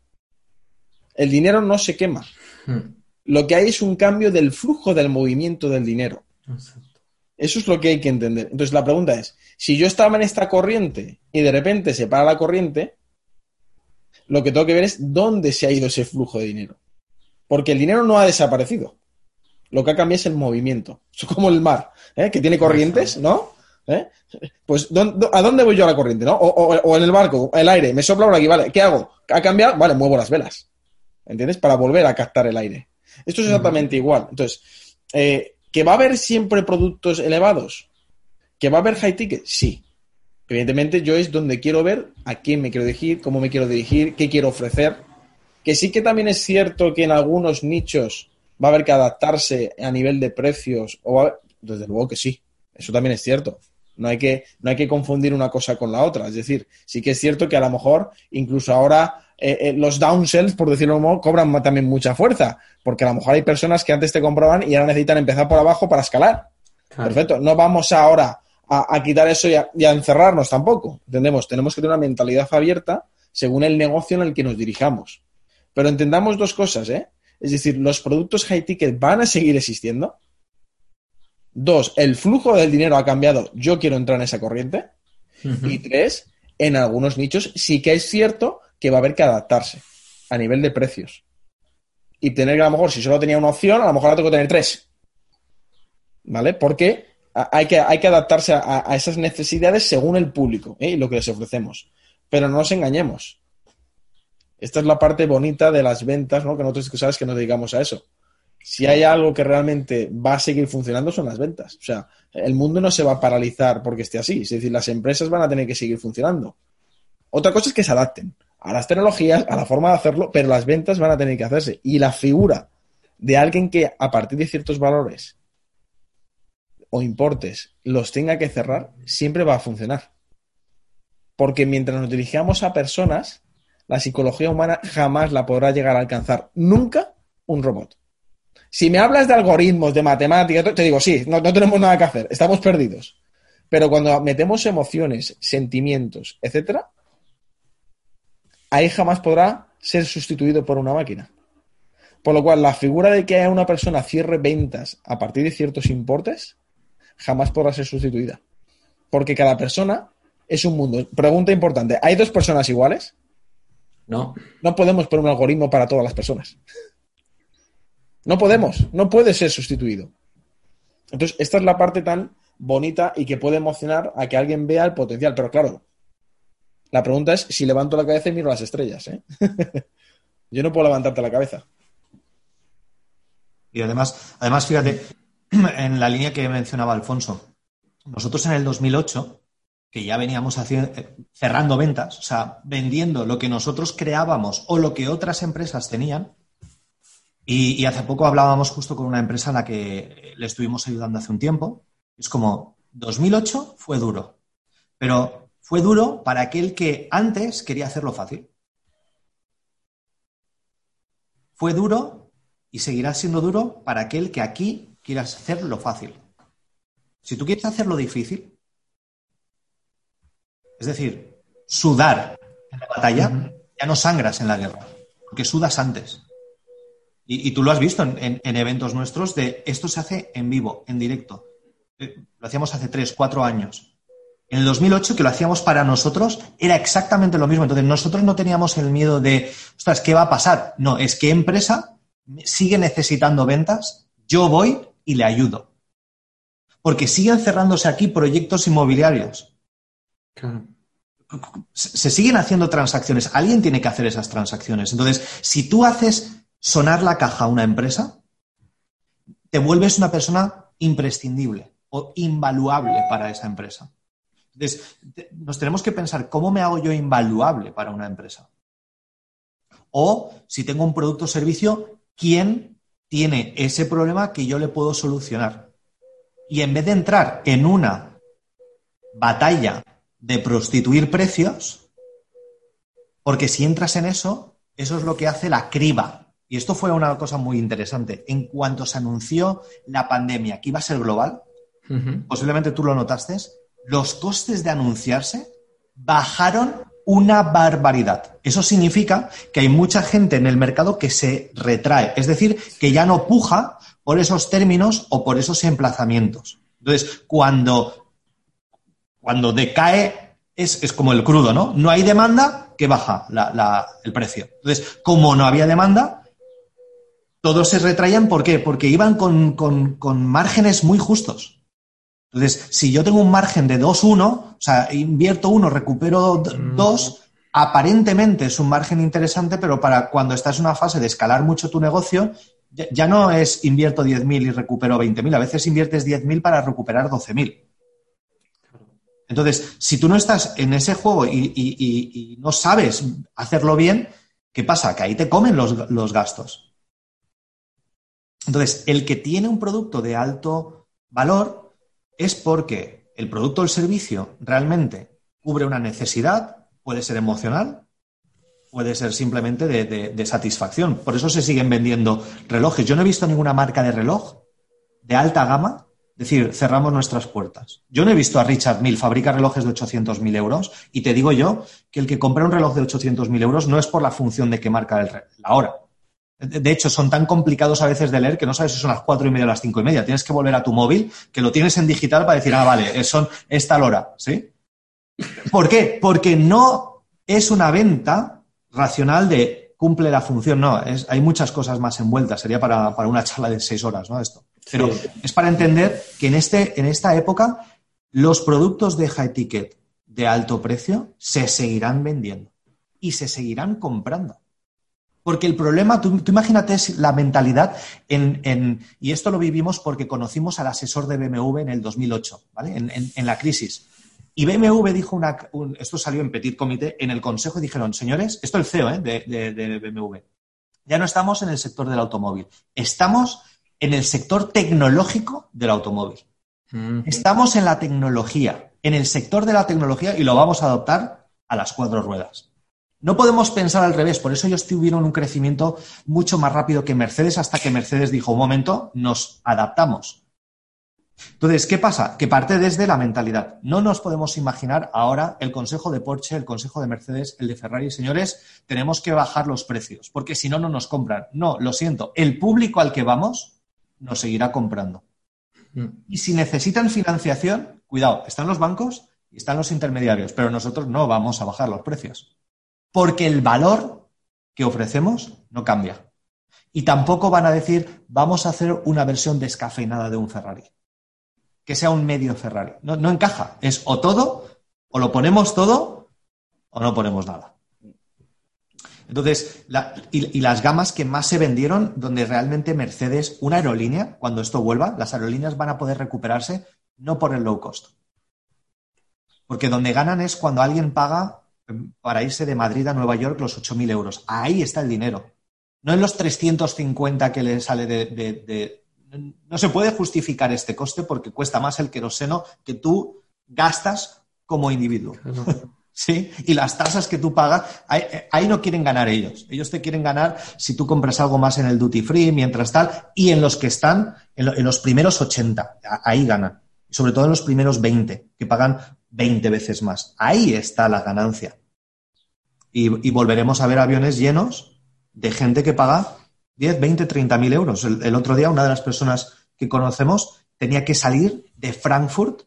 El dinero no se quema. Hmm. Lo que hay es un cambio del flujo del movimiento del dinero. Eso es lo que hay que entender. Entonces la pregunta es, si yo estaba en esta corriente y de repente se para la corriente, lo que tengo que ver es dónde se ha ido ese flujo de dinero. Porque el dinero no ha desaparecido. Lo que ha cambiado es el movimiento. Es como el mar, ¿eh? que tiene corrientes, ¿no? ¿Eh? Pues ¿a dónde voy yo a la corriente? ¿no? O, en el barco, el aire, me sopla por aquí, ¿vale? ¿Qué hago? ¿Ha cambiado? Vale, muevo las velas. ¿Entiendes? Para volver a captar el aire. Esto es exactamente igual. Entonces, eh, ¿Que va a haber siempre productos elevados? ¿Que va a haber high ticket? Sí. Evidentemente yo es donde quiero ver a quién me quiero dirigir, cómo me quiero dirigir, qué quiero ofrecer. Que sí que también es cierto que en algunos nichos va a haber que adaptarse a nivel de precios. O Desde luego que sí. Eso también es cierto. No hay, que, no hay que confundir una cosa con la otra. Es decir, sí que es cierto que a lo mejor incluso ahora eh, eh, los downsells, por decirlo de modo, cobran también mucha fuerza, porque a lo mejor hay personas que antes te compraban y ahora necesitan empezar por abajo para escalar. Perfecto. No vamos ahora a, quitar eso y a, encerrarnos tampoco. Entendemos, tenemos que tener una mentalidad abierta según el negocio en el que nos dirijamos. Pero entendamos dos cosas, ¿eh? Es decir, los productos high ticket van a seguir existiendo. Dos, el flujo del dinero ha cambiado, yo quiero entrar en esa corriente. Y tres, en algunos nichos sí que es cierto que va a haber que adaptarse a nivel de precios. Y tener que a lo mejor, si solo tenía una opción, a lo mejor ahora tengo que tener tres. ¿Vale? Porque hay que, hay que adaptarse a, esas necesidades según el público ¿eh? y lo que les ofrecemos. Pero no nos engañemos. Esta es la parte bonita de las ventas, ¿no? Que nosotros sabes que nos dedicamos a eso. Si hay algo que realmente va a seguir funcionando son las ventas. O sea, el mundo no se va a paralizar porque esté así. Es decir, las empresas van a tener que seguir funcionando. Otra cosa es que se adapten a las tecnologías, a la forma de hacerlo, pero las ventas van a tener que hacerse. Y la figura de alguien que a partir de ciertos valores o importes los tenga que cerrar, siempre va a funcionar. Porque mientras nos dirigamos a personas, la psicología humana jamás la podrá llegar a alcanzar. Nunca un robot. Si me hablas de algoritmos, de matemáticas, te digo, sí, no, no tenemos nada que hacer, estamos perdidos. Pero cuando metemos emociones, sentimientos, etcétera, ahí jamás podrá ser sustituido por una máquina. Por lo cual, la figura de que una persona cierre ventas a partir de ciertos importes jamás podrá ser sustituida. Porque cada persona es un mundo. Pregunta importante, ¿hay dos personas iguales? No. No podemos poner un algoritmo para todas las personas. No podemos, no puede ser sustituido. Entonces, esta es la parte tan bonita y que puede emocionar a que alguien vea el potencial. Pero claro, la pregunta es si levanto la cabeza y miro las estrellas. ¿eh? Yo no puedo levantarte la cabeza. Y además, además, fíjate, en la línea que mencionaba Alfonso, nosotros en el 2008, que ya veníamos haciendo, eh, cerrando ventas, o sea, vendiendo lo que nosotros creábamos o lo que otras empresas tenían, y, hace poco hablábamos justo con una empresa a la que le estuvimos ayudando hace un tiempo. Es como, 2008 fue duro, pero fue duro para aquel que antes quería hacerlo fácil. Fue duro y seguirá siendo duro para aquel que aquí quiera hacerlo fácil. Si tú quieres hacerlo difícil, es decir, sudar en la batalla, ya no sangras en la guerra, porque sudas antes. Y, tú lo has visto en, eventos nuestros de esto se hace en vivo, en directo. Eh, lo hacíamos hace tres, cuatro años. En el 2008, que lo hacíamos para nosotros, era exactamente lo mismo. Entonces, nosotros no teníamos el miedo de, ostras, ¿qué va a pasar? No, es que empresa sigue necesitando ventas, yo voy y le ayudo. Porque siguen cerrándose aquí proyectos inmobiliarios. Se siguen haciendo transacciones. Alguien tiene que hacer esas transacciones. Entonces, si tú haces sonar la caja a una empresa, te vuelves una persona imprescindible o invaluable para esa empresa. Entonces, nos tenemos que pensar, ¿cómo me hago yo invaluable para una empresa? O si tengo un producto o servicio, ¿quién tiene ese problema que yo le puedo solucionar? Y en vez de entrar en una batalla de prostituir precios, porque si entras en eso, eso es lo que hace la criba y esto fue una cosa muy interesante. En cuanto se anunció la pandemia que iba a ser global, posiblemente tú lo notaste, los costes de anunciarse bajaron una barbaridad. Eso significa que hay mucha gente en el mercado que se retrae, es decir, que ya no puja por esos términos o por esos emplazamientos. Entonces, cuando, cuando decae, es, es como el crudo, ¿no? No hay demanda que baja el precio. Entonces, como no había demanda, todos se retraían, ¿por qué? Porque iban con, márgenes muy justos. Entonces, si yo tengo un margen de 2-1, o sea, invierto uno, recupero 2, mm. aparentemente es un margen interesante, pero para cuando estás en una fase de escalar mucho tu negocio, ya, no es invierto 10.000 y recupero 20.000, a veces inviertes 10.000 para recuperar 12.000. Entonces, si tú no estás en ese juego y, no sabes hacerlo bien, ¿qué pasa? Que ahí te comen los gastos. Entonces, el que tiene un producto de alto valor es porque el producto o el servicio realmente cubre una necesidad, puede ser emocional, puede ser simplemente de, satisfacción. Por eso se siguen vendiendo relojes. Yo no he visto ninguna marca de reloj de alta gama decir, cerramos nuestras puertas. Yo no he visto a Richard Mill fabricar relojes de 800.000 euros y te digo yo que el que compra un reloj de 800.000 euros no es por la función de que marca la hora, de hecho, son tan complicados a veces de leer que no sabes si son las cuatro y media o las cinco y media. Tienes que volver a tu móvil, que lo tienes en digital para decir, ah, vale, son esta hora, ¿sí? ¿Por qué? Porque no es una venta racional de cumple la función, no, es, hay muchas cosas más envueltas, sería para, una charla de seis horas, ¿no? Esto. Pero es para entender que en, este, en esta época los productos de high ticket de alto precio se seguirán vendiendo y se seguirán comprando. Porque el problema, tú, imagínate la mentalidad en, y esto lo vivimos porque conocimos al asesor de BMW en el 2008, ¿vale? En, la crisis. Y BMW dijo una, esto salió en Petit Comité, en el consejo y dijeron, señores, esto es el CEO ¿eh? de, BMW, ya no estamos en el sector del automóvil, estamos en el sector tecnológico del automóvil. Estamos en la tecnología, en el sector de la tecnología y lo vamos a adoptar a las cuatro ruedas. No podemos pensar al revés, por eso ellos tuvieron un crecimiento mucho más rápido que Mercedes hasta que Mercedes dijo, un momento, nos adaptamos. Entonces, ¿qué pasa? Que parte desde la mentalidad. No nos podemos imaginar ahora el consejo de Porsche, el consejo de Mercedes, el de Ferrari. Señores, tenemos que bajar los precios, porque si no, no nos compran. No, lo siento. El público al que vamos nos seguirá comprando. Mm. Y si necesitan financiación, cuidado, están los bancos y están los intermediarios, pero nosotros no vamos a bajar los precios. Porque el valor que ofrecemos no cambia. Y tampoco van a decir, vamos a hacer una versión descafeinada de un Ferrari. Que sea un medio Ferrari. No, no encaja. Es o todo, o lo ponemos todo, o no ponemos nada. Entonces, y, las gamas que más se vendieron, donde realmente Mercedes, una aerolínea, cuando esto vuelva, las aerolíneas van a poder recuperarse no por el low cost. Porque donde ganan es cuando alguien paga em, para irse de Madrid a Nueva York los 8.000 euros. Ahí está el dinero. No en los 350 que le sale de, No se puede justificar este coste porque cuesta más el queroseno que tú gastas como individuo. ¿Sí? Y las tasas que tú pagas, ahí, no quieren ganar ellos. Ellos te quieren ganar si tú compras algo más en el duty free, mientras tal, y en los que están, en, los primeros 80, ahí ganan. Sobre todo en los primeros 20, que pagan 20 veces más. Ahí está la ganancia. Y, volveremos a ver aviones llenos de gente que paga 10, 20, 30 mil euros. el otro día, una de las personas que conocemos tenía que salir de Frankfurt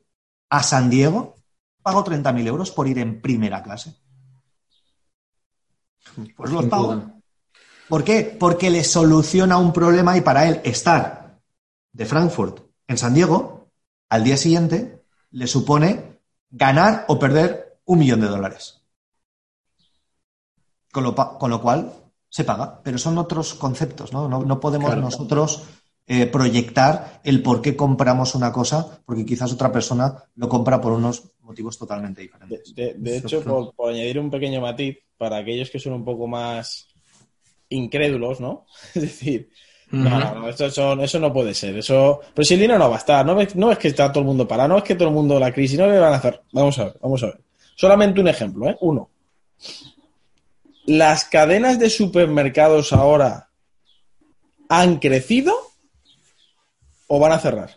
a San Diego pago 30.000 euros por ir en primera clase. Pues los pago. ¿Por qué? Porque le soluciona un problema y para él estar de Frankfurt en San Diego al día siguiente le supone ganar o perder un millón de dólares. Con lo, con lo cual se paga, pero son otros conceptos, ¿no? No, podemos nosotros eh, proyectar el por qué compramos una cosa, porque quizás otra persona lo compra por unos motivos totalmente diferentes. De, hecho, por, añadir un pequeño matiz, para aquellos que son un poco más incrédulos, ¿no? es decir, no, no, eso no puede ser. Eso, pero si el dinero no va a estar, no es, no es que está todo el mundo parado, no es que todo el mundo la crisis, no le van a hacer. Vamos a ver, vamos a ver. Solamente un ejemplo, ¿eh? Uno. Las cadenas de supermercados ahora han crecido o van a cerrar?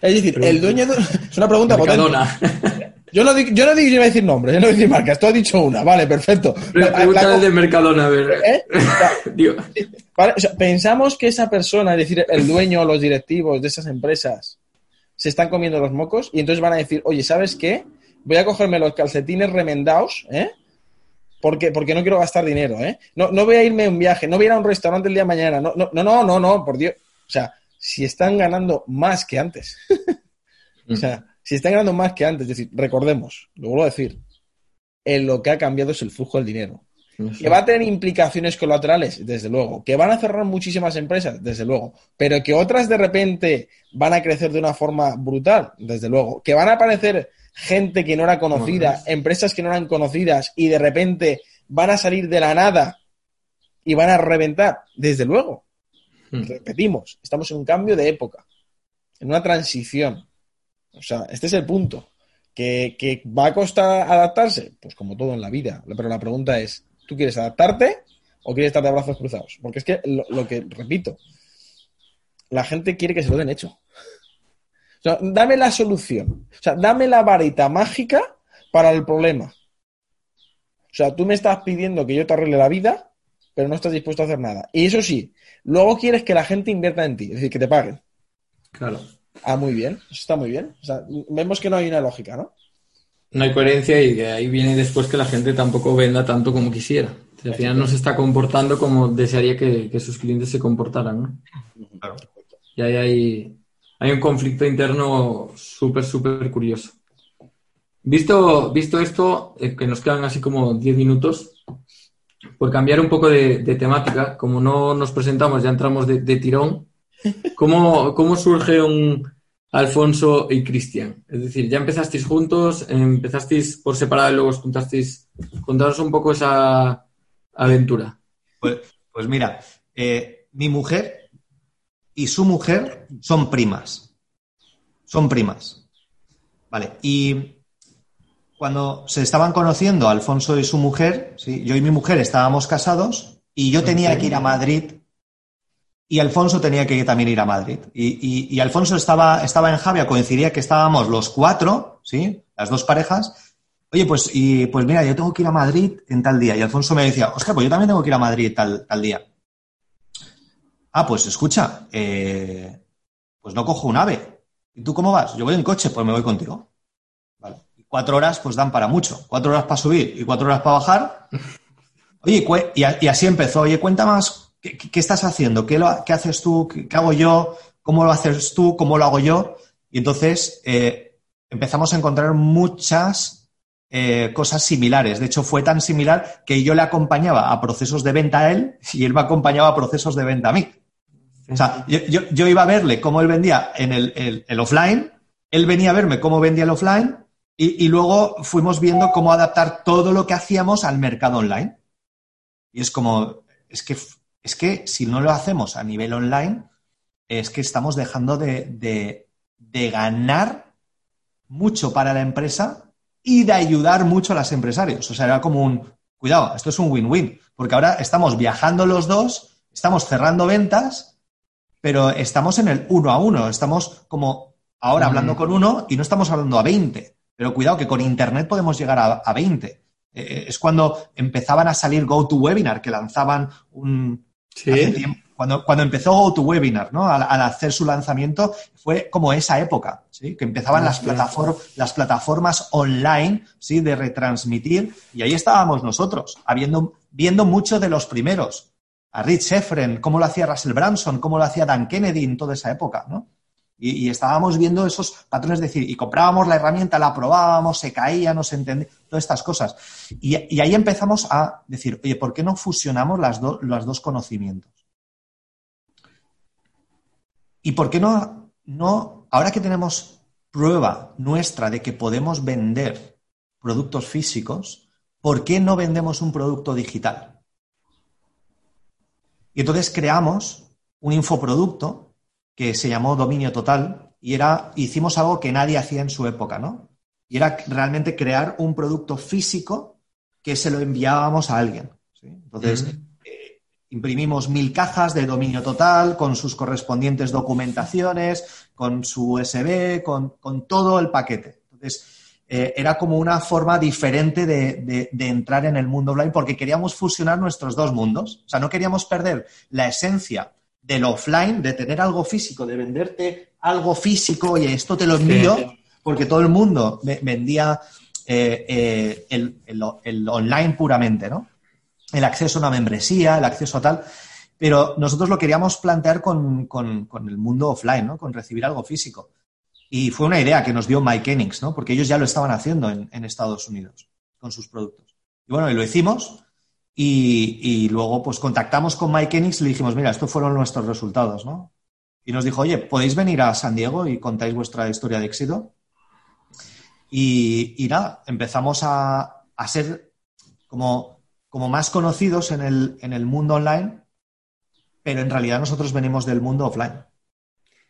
Es decir, el dueño de... Es una pregunta potente. Yo no, digo, yo no iba a decir nombres, yo no voy a decir marcas, tú has dicho una, vale, perfecto. Pregunta de Mercadona, a ver. ¿Eh? pensamos que esa persona, es decir, el dueño o los directivos de esas empresas, se están comiendo los mocos y entonces van a decir, oye, ¿sabes qué? Voy a cogerme los calcetines remendados, ¿eh? Porque, porque no quiero gastar dinero, ¿eh? No, no voy a irme a un viaje, no voy a ir a un restaurante el día de mañana, no, no, no, no, no, por Dios. O sea, si están ganando más que antes. o sea, si están ganando más que antes, es decir, recordemos, lo vuelvo a decir, en lo que ha cambiado es el flujo del dinero. Que va a tener implicaciones colaterales, desde luego. Que van a cerrar muchísimas empresas, desde luego. Pero que otras de repente van a crecer de una forma brutal, desde luego. Que van a aparecer gente que no era conocida, empresas que no eran conocidas y de repente van a salir de la nada y van a reventar, desde luego. Hmm. Repetimos, estamos en un cambio de época, en una transición. O sea, este es el punto. ¿Que, va a costar adaptarse? Pues como todo en la vida. Pero la pregunta es, ¿tú quieres adaptarte o quieres estar de brazos cruzados? Porque es que lo, que, repito, la gente quiere que se lo den hecho. Dame la solución. O sea, dame la varita mágica para el problema. O sea, tú me estás pidiendo que yo te arregle la vida, pero no estás dispuesto a hacer nada. Y eso sí, luego quieres que la gente invierta en ti, es decir, que te paguen. Claro. Ah, muy bien, eso está muy bien. O sea, vemos que no hay una lógica, ¿no? No hay coherencia y de ahí viene después que la gente tampoco venda tanto como quisiera. al final no se está comportando como desearía que, sus clientes se comportaran, ¿no? Claro. Y ahí hay, hay un conflicto interno súper, súper curioso. Visto, visto esto, eh, que nos quedan así como 10 minutos, por cambiar un poco de, temática, como no nos presentamos, ya entramos de, tirón, ¿cómo, ¿cómo, surge un Alfonso y Cristian? Es decir, ya empezasteis juntos, empezasteis por separado y luego os juntasteis. Contaros un poco esa aventura. Pues, pues mira, eh, mi mujer y su mujer son primas. Son primas. Vale, y cuando se estaban conociendo Alfonso y su mujer, ¿sí? yo y mi mujer estábamos casados y yo tenía que ir a Madrid y Alfonso tenía que también ir a Madrid. Y, Alfonso estaba, estaba en Javia, coincidía que estábamos los cuatro, ¿sí? Las dos parejas. Oye, pues, y, pues mira, yo tengo que ir a Madrid en tal día. Y Alfonso me decía, Oscar, pues yo también tengo que ir a Madrid tal, tal día. Ah, pues escucha, eh, pues no cojo un ave. ¿Y tú cómo vas? Yo voy en coche, pues me voy contigo. Cuatro horas, pues dan para mucho. Cuatro horas para subir y cuatro horas para bajar. Oye, y, así empezó. Oye, cuenta más, ¿qué, estás haciendo? ¿Qué, haces tú? ¿Qué, hago yo? ¿Cómo lo haces tú? ¿Cómo lo hago yo? Y entonces eh, empezamos a encontrar muchas eh, cosas similares. De hecho, fue tan similar que yo le acompañaba a procesos de venta a él y él me acompañaba a procesos de venta a mí. O sea, yo, iba a verle cómo él vendía en el, offline, él venía a verme cómo vendía el offline y, luego fuimos viendo cómo adaptar todo lo que hacíamos al mercado online. Y es como, es que, es que si no lo hacemos a nivel online, es que estamos dejando de, de ganar mucho para la empresa y de ayudar mucho a los empresarios. O sea, era como un, cuidado, esto es un win-win, porque ahora estamos viajando los dos, estamos cerrando ventas pero estamos en el uno a uno, estamos como ahora hablando con uno y no estamos hablando a 20. Pero cuidado que con Internet podemos llegar a, a 20. Eh, eh, es cuando empezaban a salir GoToWebinar, que lanzaban un... Sí. Cuando, cuando empezó GoToWebinar, ¿no? Al, hacer su lanzamiento, fue como esa época, ¿sí? Que empezaban las, las plataformas online, ¿sí? De retransmitir. Y ahí estábamos nosotros, habiendo, viendo mucho de los primeros a Rich Efren, cómo lo hacía Russell Branson, cómo lo hacía Dan Kennedy en toda esa época, ¿no? Y, estábamos viendo esos patrones, es decir, y comprábamos la herramienta, la probábamos, se caía, no se entendía, todas estas cosas. Y, ahí empezamos a decir, oye, ¿por qué no fusionamos las los dos conocimientos? ¿Y por qué no, no, ahora que tenemos prueba nuestra de que podemos vender productos físicos, ¿por qué no vendemos un producto digital? Y entonces creamos un infoproducto que se llamó Dominio Total y era, hicimos algo que nadie hacía en su época, ¿no? Y era realmente crear un producto físico que se lo enviábamos a alguien. Entonces, eh, imprimimos mil cajas de dominio total con sus correspondientes documentaciones, con su USB, con, con todo el paquete. Entonces, eh, era como una forma diferente de, entrar en el mundo online porque queríamos fusionar nuestros dos mundos. O sea, no queríamos perder la esencia del offline, de tener algo físico, de venderte algo físico, y esto te lo envío, porque todo el mundo vendía eh, eh, el, online puramente, ¿no? El acceso a una membresía, el acceso a tal. Pero nosotros lo queríamos plantear con, con el mundo offline, ¿no? Con recibir algo físico. Y fue una idea que nos dio Mike Enix, ¿no? Porque ellos ya lo estaban haciendo en, Estados Unidos con sus productos. Y bueno, y lo hicimos y, luego pues contactamos con Mike Enix y le dijimos, mira, estos fueron nuestros resultados, ¿no? Y nos dijo, oye, ¿podéis venir a San Diego y contáis vuestra historia de éxito? Y, nada, empezamos a, ser como, como, más conocidos en el, en el mundo online, pero en realidad nosotros venimos del mundo offline.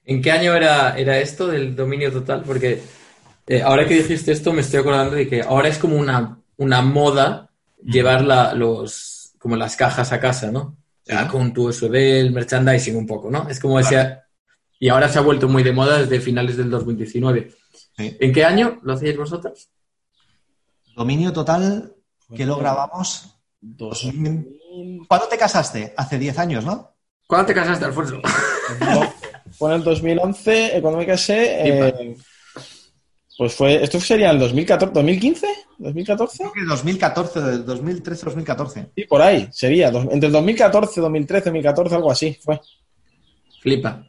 ¿En qué año era, era esto del dominio total? Porque eh, ahora que dijiste esto me estoy acordando de que ahora es como una, una moda llevar los, como las cajas a casa, ¿no? con tu USB, el merchandising un poco, ¿no? Es como decía, y ahora se ha vuelto muy de moda desde finales del 2019. ¿En qué año lo hacéis vosotros? Dominio total, que lo grabamos. 2000... ¿Cuándo te casaste? Hace 10 años, ¿no? ¿Cuándo te casaste, Alfonso? Fue en el 2011, cuando me casé. Eh, pues fue. ¿Esto sería el 2014, 2015? ¿2014? Creo que 2014, 2013, 2014. Sí, por ahí, sería. Entre el 2014, 2013, 2014, algo así fue. Flipa.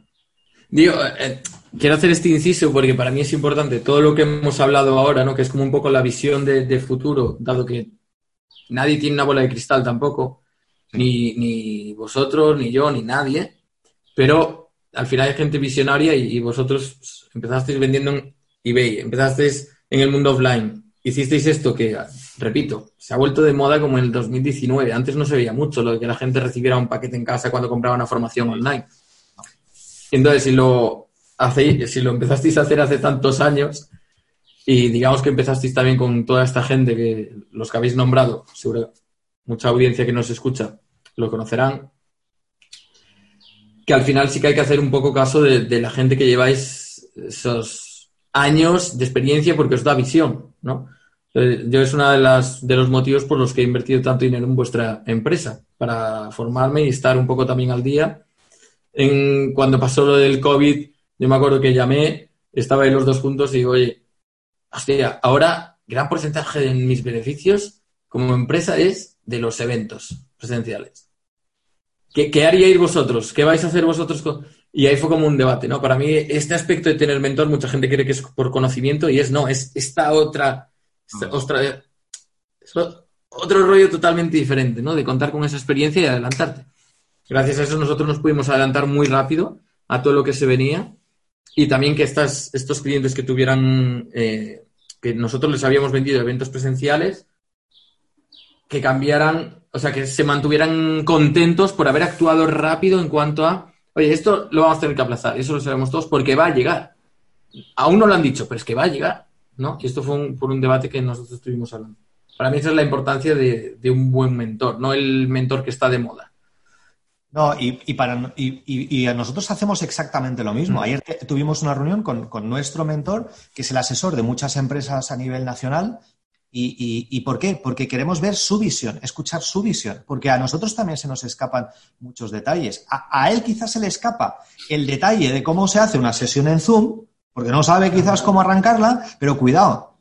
Digo, eh, quiero hacer este inciso porque para mí es importante todo lo que hemos hablado ahora, ¿no? Que es como un poco la visión de, futuro, dado que nadie tiene una bola de cristal tampoco, ni, ni vosotros, ni yo, ni nadie. Pero al final hay gente visionaria y, vosotros pues, empezasteis vendiendo en eBay, empezasteis en el mundo offline, hicisteis esto que, repito, se ha vuelto de moda como en el 2019. Antes no se veía mucho lo de que la gente recibiera un paquete en casa cuando compraba una formación online. Entonces, si lo, hacéis, si lo empezasteis a hacer hace tantos años y digamos que empezasteis también con toda esta gente, que los que habéis nombrado, seguro mucha audiencia que nos escucha lo conocerán, que al final sí que hay que hacer un poco caso de, la gente que lleváis esos años de experiencia porque os da visión, ¿no? Yo es uno de, las, de los motivos por los que he invertido tanto dinero en vuestra empresa, para formarme y estar un poco también al día. Cuando pasó lo del COVID, Yo me acuerdo que llamé, estaba ahí los dos juntos y digo, oye, hostia, ahora gran porcentaje de mis beneficios como empresa es de los eventos presenciales. ¿Qué, qué haríais vosotros? ¿Qué vais a hacer vosotros? Y ahí fue como un debate, ¿no? Para mí, este aspecto de tener mentor, mucha gente cree que es por conocimiento y es no, es esta otra, otro rollo totalmente diferente, ¿no? De contar con esa experiencia y adelantarte. Gracias a eso nosotros nos pudimos adelantar muy rápido a todo lo que se venía y también que estas, estos clientes que tuvieran, eh, que nosotros les habíamos vendido eventos presenciales, que cambiaran, o sea, que se mantuvieran contentos por haber actuado rápido en cuanto a, oye, esto lo vamos a tener que aplazar, eso lo sabemos todos porque va a llegar. Aún no lo han dicho, pero es que va a llegar, ¿no? Y esto fue un, por un debate que nosotros estuvimos hablando. Para mí esa es la importancia de, un buen mentor, no el mentor que está de moda. No, y, para, y, a nosotros hacemos exactamente lo mismo. Mm. Ayer tuvimos una reunión con, nuestro mentor, que es el asesor de muchas empresas a nivel nacional. Y, por qué? Porque queremos ver su visión, escuchar su visión, porque a nosotros también se nos escapan muchos detalles. A, a él quizás se le escapa el detalle de cómo se hace una sesión en Zoom, porque no sabe quizás cómo arrancarla, pero cuidado,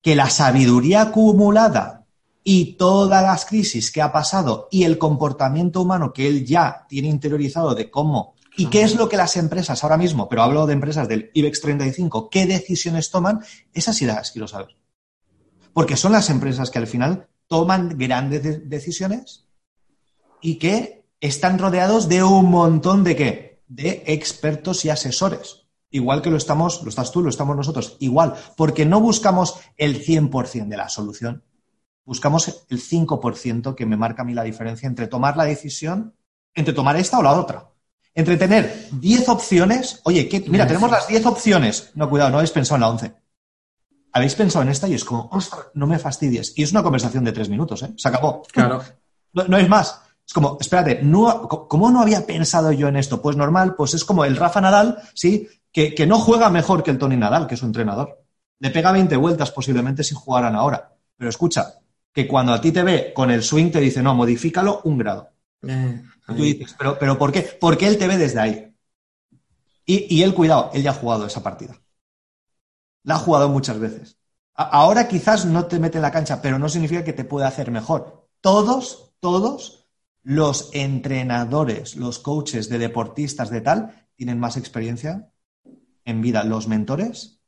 que la sabiduría acumulada y todas las crisis que ha pasado y el comportamiento humano que él ya tiene interiorizado de cómo y qué es lo que las empresas ahora mismo, pero hablo de empresas del IBEX 35, qué decisiones toman, esas sí las quiero saber. Porque son las empresas que al final toman grandes decisiones y que están rodeados de un montón de qué? De expertos y asesores. Igual que lo estamos, lo estás tú, lo estamos nosotros, igual, porque no buscamos el 100% de la solución, buscamos el 5% que me marca a mí la diferencia entre tomar la decisión, entre tomar esta o la otra. Entre tener 10 opciones, oye, mira, tenemos las 10 opciones. No, cuidado, no habéis pensado en la 11. Habéis pensado en esta y es como, ostras, no me fastidies. Y es una conversación de tres minutos, ¿eh? Se acabó. Claro. No, no es más. Es como, espérate, no, ¿cómo no había pensado yo en esto? Pues normal, pues es como el Rafa Nadal, ¿sí? que, no juega mejor que el Tony Nadal, que es su entrenador. Le pega 20 vueltas posiblemente si jugaran ahora. Pero escucha, que cuando a ti te ve con el swing te dice, no, modifícalo un grado. Eh, tú dices, ¿pero, ¿pero por qué? Porque él te ve desde ahí. Y, y él, cuidado, él ya ha jugado esa partida. La ha jugado muchas veces. ahora quizás no te mete en la cancha, pero no significa que te pueda hacer mejor. Todos, todos los entrenadores, los coaches de deportistas de tal, tienen más experiencia en vida los mentores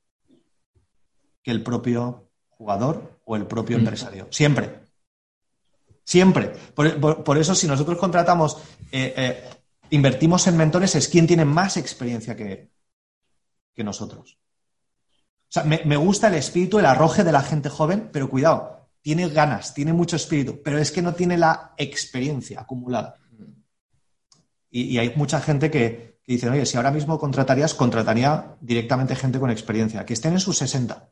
que el propio jugador o el propio mm. empresario. Siempre. Siempre. Por, eso, si nosotros contratamos, eh, eh, invertimos en mentores, es quien tiene más experiencia que, que nosotros. O sea, me, gusta el espíritu, el arroje de la gente joven, pero cuidado, tiene ganas, tiene mucho espíritu, pero es que no tiene la experiencia acumulada. y hay mucha gente que, que dicen, oye, si ahora mismo contratarías, contrataría directamente gente con experiencia, que estén en sus 60.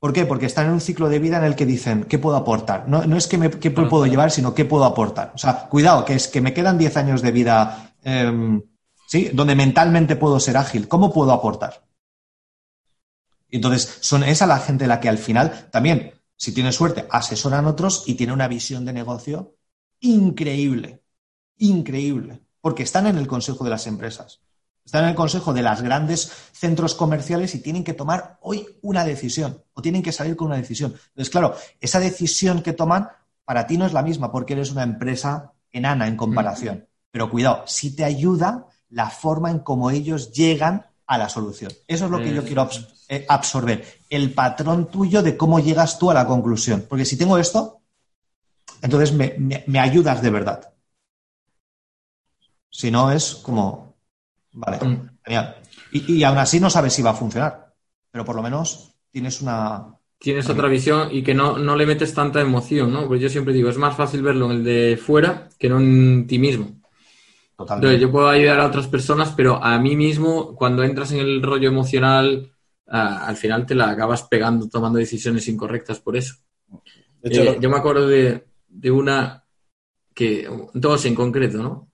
¿Por qué? Porque están en un ciclo de vida en el que dicen, ¿qué puedo aportar? No, es que me, qué puedo llevar, sino qué puedo aportar. O sea, cuidado, que es que me quedan 10 años de vida, em, ¿sí? Donde mentalmente puedo ser ágil. ¿Cómo puedo aportar? Entonces, son esa la gente la que al final también, si tiene suerte, asesoran otros y tiene una visión de negocio increíble. Increíble porque están en el consejo de las empresas, están en el consejo de los grandes centros comerciales y tienen que tomar hoy una decisión o tienen que salir con una decisión. Entonces, claro, esa decisión que toman para ti no es la misma porque eres una empresa enana en comparación. Pero cuidado, si te ayuda la forma en cómo ellos llegan a la solución. Eso es lo que yo quiero eh, absorber, el patrón tuyo de cómo llegas tú a la conclusión. Porque si tengo esto, entonces me ayudas de verdad. Si no, es como, vale, mm. genial. Y, aún así no sabes si va a funcionar, pero por lo menos tienes una... Tienes otra visión y que no, no le metes tanta emoción, ¿no? Pues yo siempre digo, es más fácil verlo en el de fuera que no en ti mismo. Totalmente. yo puedo ayudar a otras personas, pero a mí mismo, cuando entras en el rollo emocional, al final te la acabas pegando, tomando decisiones incorrectas por eso. Eh, yo me acuerdo de, de una que, dos en concreto, ¿no?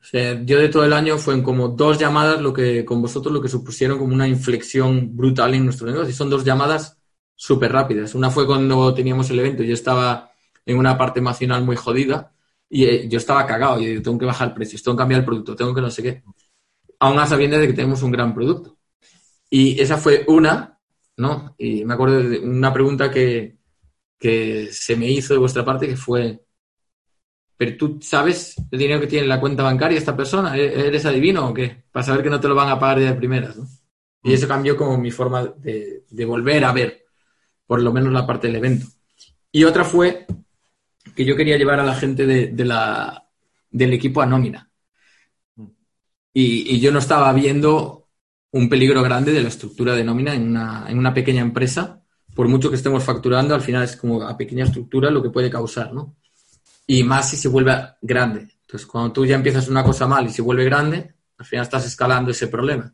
O sea, yo de todo el año fue como dos llamadas lo que con vosotros lo que supusieron como una inflexión brutal en nuestro negocio. Y son dos llamadas súper rápidas. Una fue cuando teníamos el evento, yo estaba en una parte emocional muy jodida y eh, yo estaba cagado y tengo que bajar el precio, tengo que cambiar el producto, tengo que no sé qué. aún a sabiendas de que tenemos un gran producto. Y esa fue una, ¿no? Y me acuerdo de una pregunta que, que se me hizo de vuestra parte que fue, pero tú sabes el dinero que tiene en la cuenta bancaria esta persona, ¿E-, ¿eres adivino o qué? Para saber que no te lo van a pagar de primeras, ¿no? Y mm. eso cambió como mi forma de, volver a ver, por lo menos la parte del evento. Y otra fue que yo quería llevar a la gente de, la, del equipo a nómina. Mm. Y, yo no estaba viendo un peligro grande de la estructura de nómina en una, en una pequeña empresa por mucho que estemos facturando, al final es como a pequeña estructura lo que puede causar, ¿no? Y más si se vuelve grande. Entonces, cuando tú ya empiezas una cosa mal y se vuelve grande, al final estás escalando ese problema.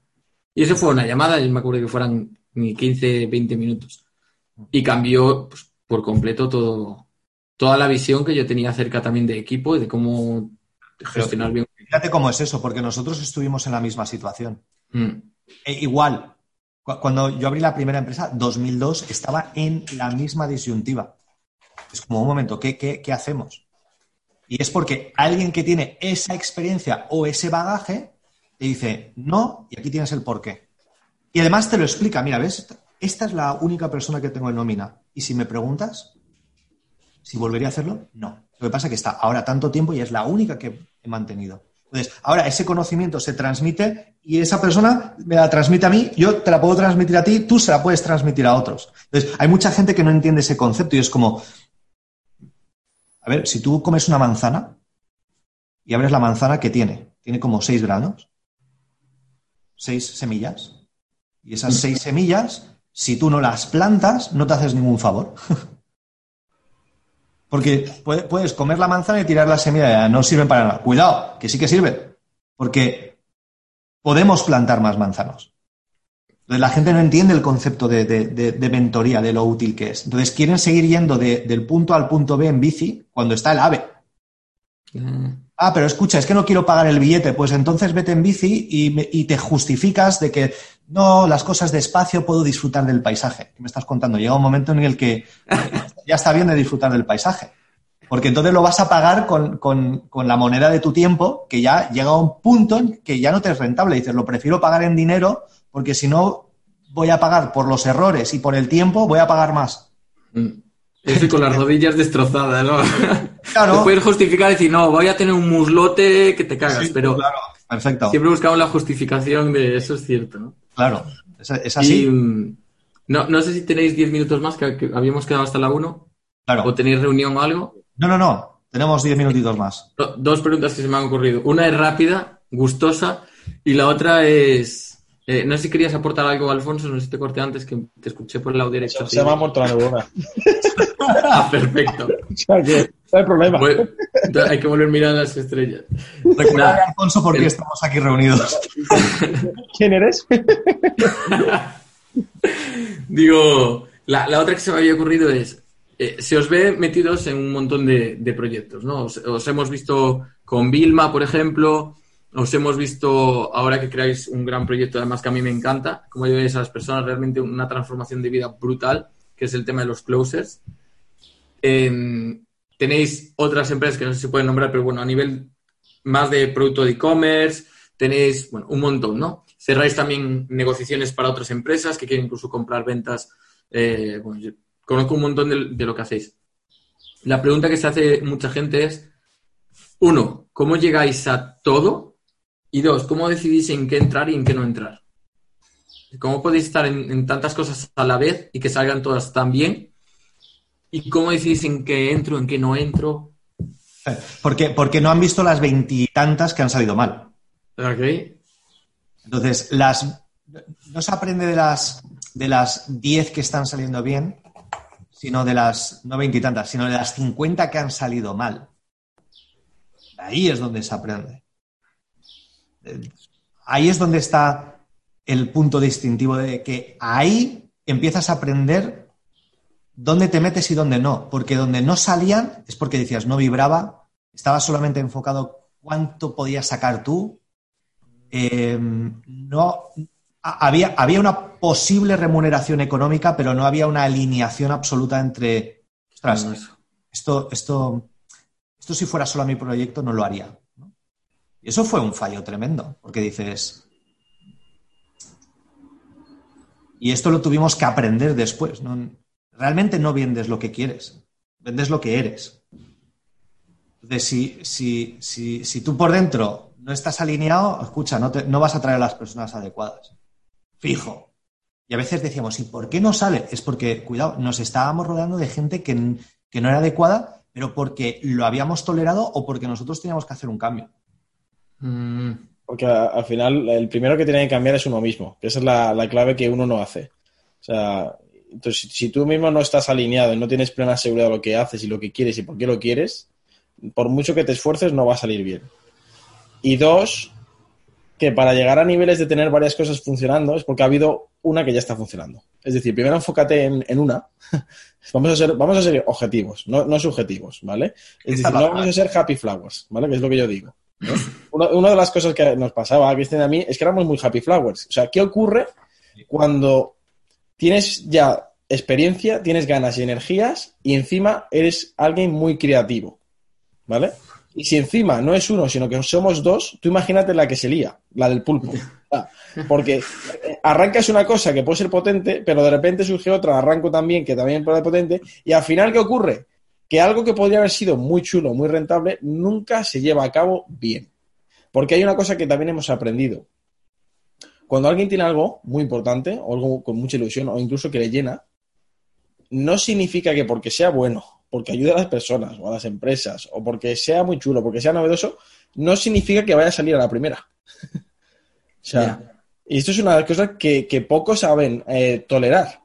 Y eso fue una llamada, yo me acuerdo que fueran ni 15, 20 minutos. Y cambió pues, por completo todo, toda la visión que yo tenía acerca también de equipo y de cómo gestionar bien. Fíjate cómo es eso, porque nosotros estuvimos en la misma situación. Mm. E igual, cuando yo abrí la primera empresa, 2002, estaba en la misma disyuntiva. Es como un momento, ¿qué, qué, hacemos? Y es porque alguien que tiene esa experiencia o ese bagaje te dice, no, y aquí tienes el porqué. Y además te lo explica, mira, ¿ves? Esta es la única persona que tengo en nómina. Y si me preguntas si volvería a hacerlo, no. Lo que pasa es que está ahora tanto tiempo y es la única que he mantenido. Entonces, ahora ese conocimiento se transmite y esa persona me la transmite a mí, yo te la puedo transmitir a ti, tú se la puedes transmitir a otros. Entonces, hay mucha gente que no entiende ese concepto y es como, a ver, si tú comes una manzana y abres la manzana, ¿qué tiene? Tiene como seis granos, seis semillas. Y esas seis semillas, si tú no las plantas, no te haces ningún favor. Porque puedes comer la manzana y tirar la semilla, no sirven para nada. Cuidado, que sí que sirven. Porque podemos plantar más manzanos. Entonces, la gente no entiende el concepto de, mentoría, de lo útil que es. Entonces, quieren seguir yendo del punto al punto B en bici cuando está el AVE. Ah, pero escucha, es que no quiero pagar el billete. Pues entonces vete en bici y, y, te justificas de que no, las cosas despacio puedo disfrutar del paisaje. ¿Qué me estás contando? Llega un momento en el que ya está bien de disfrutar del paisaje. Porque entonces lo vas a pagar con, la moneda de tu tiempo, que ya llega a un punto en que ya no te es rentable. Dices, lo prefiero pagar en dinero, porque si no voy a pagar por los errores y por el tiempo, voy a pagar más. Mm. Estoy con las rodillas destrozadas, ¿no? Claro. puedes justificar y decir, no, voy a tener un muslote que te cagas, pero. Claro, perfecto. Siempre buscamos la justificación de eso, es cierto, ¿no? Claro, es, así. Mm, no, no sé si tenéis 10 minutos más, que, habíamos quedado hasta la 1. Claro. ¿O tenéis reunión o algo? No, no, no. Tenemos 10 minutitos más. Dos preguntas que se me han ocurrido. Una es rápida, gustosa, y la otra es. Eh, no sé si querías aportar algo, Alfonso, no sé si te corté antes, que te escuché por el lado derecho. Se, me ha muerto la neurona. ah, perfecto. no hay problema. hay que volver a mirar las estrellas. Recuerda, Alfonso, por qué estamos aquí reunidos. ¿Quién eres? Digo, la, otra que se me había ocurrido es, eh, se os ve metidos en un montón de, proyectos, ¿no? Os, hemos visto con Vilma, por ejemplo, os hemos visto ahora que creáis un gran proyecto, además que a mí me encanta, como lleváis a las personas, realmente una transformación de vida brutal, que es el tema de los closers. Em, tenéis otras empresas que no sé si pueden nombrar, pero bueno, a nivel más de producto de e-commerce, tenéis, bueno, un montón, ¿no? Cerráis también negociaciones para otras empresas que quieren incluso comprar ventas. Eh, bueno, conozco un montón de, lo que hacéis. La pregunta que se hace mucha gente es, uno, ¿cómo llegáis a todo? Y dos, ¿cómo decidís en qué entrar y en qué no entrar? ¿Cómo podéis estar en, tantas cosas a la vez y que salgan todas tan bien? ¿Y cómo decidís en qué entro, en qué no entro? Porque, porque no han visto las veintitantas que han salido mal. Ok. Entonces, las, no se aprende de las de las 10 que están saliendo bien, sino de las, no veintitantas, sino de las 50 que han salido mal. Ahí es donde se aprende. Ahí es donde está el punto distintivo de que ahí empiezas a aprender dónde te metes y dónde no. Porque donde no salían es porque decías no vibraba, estaba solamente enfocado cuánto podías sacar tú Em, no, había, había una posible remuneración económica, pero no había una alineación absoluta entre. esto, esto, esto si fuera solo mi proyecto no lo haría. Eso fue un fallo tremendo, porque dices, Y esto lo tuvimos que aprender después. Realmente no vendes lo que quieres, vendes lo que eres. Entonces, si, si, si, si tú por dentro no estás alineado, escucha, no, no vas a traer a las personas adecuadas. Fijo. Y a veces decíamos, ¿y por qué no sale? Es porque, cuidado, nos estábamos rodeando de gente que, no era adecuada, pero porque lo habíamos tolerado o porque nosotros teníamos que hacer un cambio. Mm. Porque al final el primero que tiene que cambiar es uno mismo, que esa es la, clave que uno no hace. O sea, entonces, si tú mismo no estás alineado y no tienes plena seguridad de lo que haces y lo que quieres y por qué lo quieres, por mucho que te esfuerces no va a salir bien. Y dos, que para llegar a niveles de tener varias cosas funcionando es porque ha habido una que ya está funcionando. Es decir, primero enfócate en, una. vamos, a ser, vamos a ser objetivos, no, subjetivos, ¿vale? Es decir, no vamos a ser happy flowers, ¿vale? Que es lo que yo digo. Una, de las cosas que nos pasaba a Cristian y a mí es que éramos muy happy flowers. O sea, ¿qué ocurre cuando tienes ya experiencia, tienes ganas y energías y encima eres alguien muy creativo? ¿Vale? Y si encima no es uno, sino que somos dos, tú imagínate la que se lía, la del pulpo. Ah, porque eh, arrancas una cosa que puede ser potente, pero de repente surge otra, arranco también, que también puede ser potente, y al final, ¿qué ocurre? Que algo que podría haber sido muy chulo, muy rentable, nunca se lleva a cabo bien. Porque hay una cosa que también hemos aprendido. Cuando alguien tiene algo muy importante, o algo con mucha ilusión, o incluso que le llena, no significa que porque sea bueno porque ayuda a las personas o a las empresas o porque sea muy chulo, porque sea novedoso, no significa que vaya a salir a la primera. o sea, y esto es una de las cosas que, pocos saben eh, tolerar.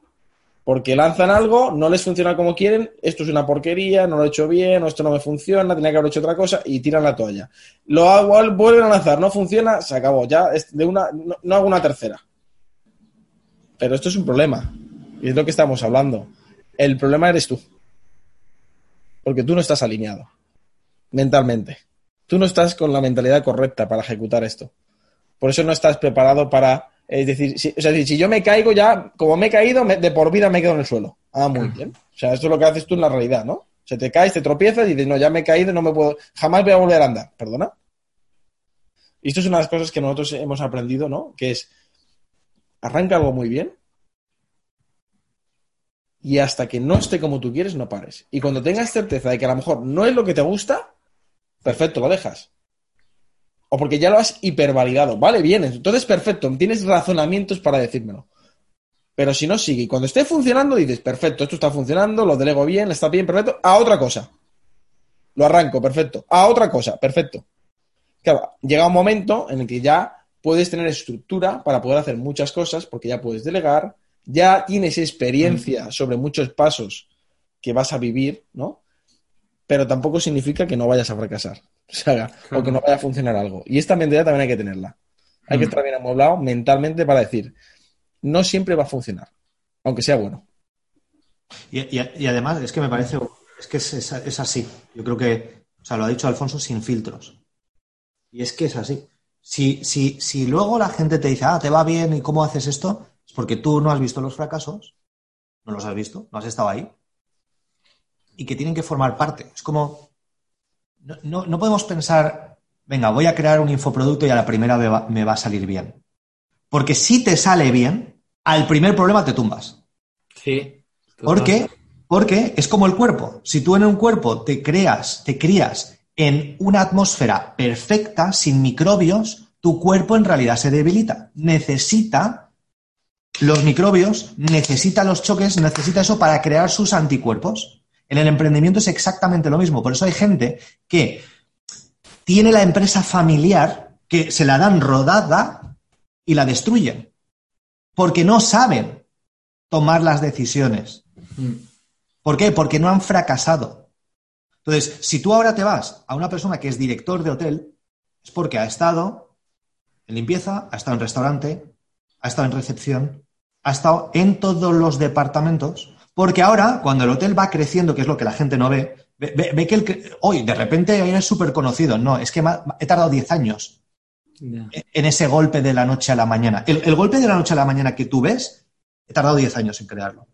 Porque lanzan algo, no les funciona como quieren, esto es una porquería, no lo he hecho bien, o esto no me funciona, tenía que haber hecho otra cosa, y tiran la toalla. Lo hago, vuelven a lanzar, no funciona, se acabó. Ya de una, no hago una tercera. Pero esto es un problema. Y es lo que estamos hablando. El problema eres tú porque tú no estás alineado mentalmente. Tú no estás con la mentalidad correcta para ejecutar esto. Por eso no estás preparado para... Es decir, si, o sea, si yo me caigo ya, como me he caído, de por vida me quedo en el suelo. Ah, muy bien. O sea, esto es lo que haces tú en la realidad, ¿no? O sea, te caes, te tropiezas y dices, no, ya me he caído, no me puedo, jamás voy a volver a andar. ¿Perdona? Y esto es una de las cosas que nosotros hemos aprendido, ¿no? Que es, arranca algo muy bien, y hasta que no esté como tú quieres, no pares. Y cuando tengas certeza de que a lo mejor no es lo que te gusta, perfecto, lo dejas. O porque ya lo has hipervalidado. Vale, bien, entonces perfecto, tienes razonamientos para decírmelo. Pero si no sigue y cuando esté funcionando, dices, perfecto, esto está funcionando, lo delego bien, está bien, perfecto, a otra cosa. Lo arranco, perfecto. A otra cosa, perfecto. Claro, llega un momento en el que ya puedes tener estructura para poder hacer muchas cosas, porque ya puedes delegar, ya tienes experiencia sobre muchos pasos que vas a vivir, ¿no? Pero tampoco significa que no vayas a fracasar, o, que no vaya a funcionar algo. Y esta mentalidad también hay que tenerla. Hay que estar bien amueblado mentalmente para decir, no siempre va a funcionar, aunque sea bueno. Y, además, es que me parece, es que es, es, así. Yo creo que, o sea, lo ha dicho Alfonso sin filtros. Y es que es así. Si, si, si luego la gente te dice, ah, te va bien y cómo haces esto, porque tú no has visto los fracasos, no los has visto, no has estado ahí, y que tienen que formar parte. Es como, no, podemos pensar, venga, voy a crear un infoproducto y a la primera me va, a salir bien. Porque si te sale bien, al primer problema te tumbas. Sí. ¿Por qué? Porque es como el cuerpo. Si tú en un cuerpo te creas, te crías en una atmósfera perfecta, sin microbios, tu cuerpo en realidad se debilita. Necesita los microbios necesitan los choques, necesita eso para crear sus anticuerpos. En el emprendimiento es exactamente lo mismo. Por eso hay gente que tiene la empresa familiar, que se la dan rodada y la destruyen. Porque no saben tomar las decisiones. ¿Por qué? Porque no han fracasado. Entonces, si tú ahora te vas a una persona que es director de hotel, es porque ha estado en limpieza, ha estado en restaurante, ha estado en recepción, ha estado en todos los departamentos, porque ahora, cuando el hotel va creciendo, que es lo que la gente no ve, ve, que el, hoy de repente es súper conocido. No, es que he tardado 10 años en ese golpe de la noche a la mañana. El, golpe de la noche a la mañana que tú ves, he tardado 10 años en crearlo.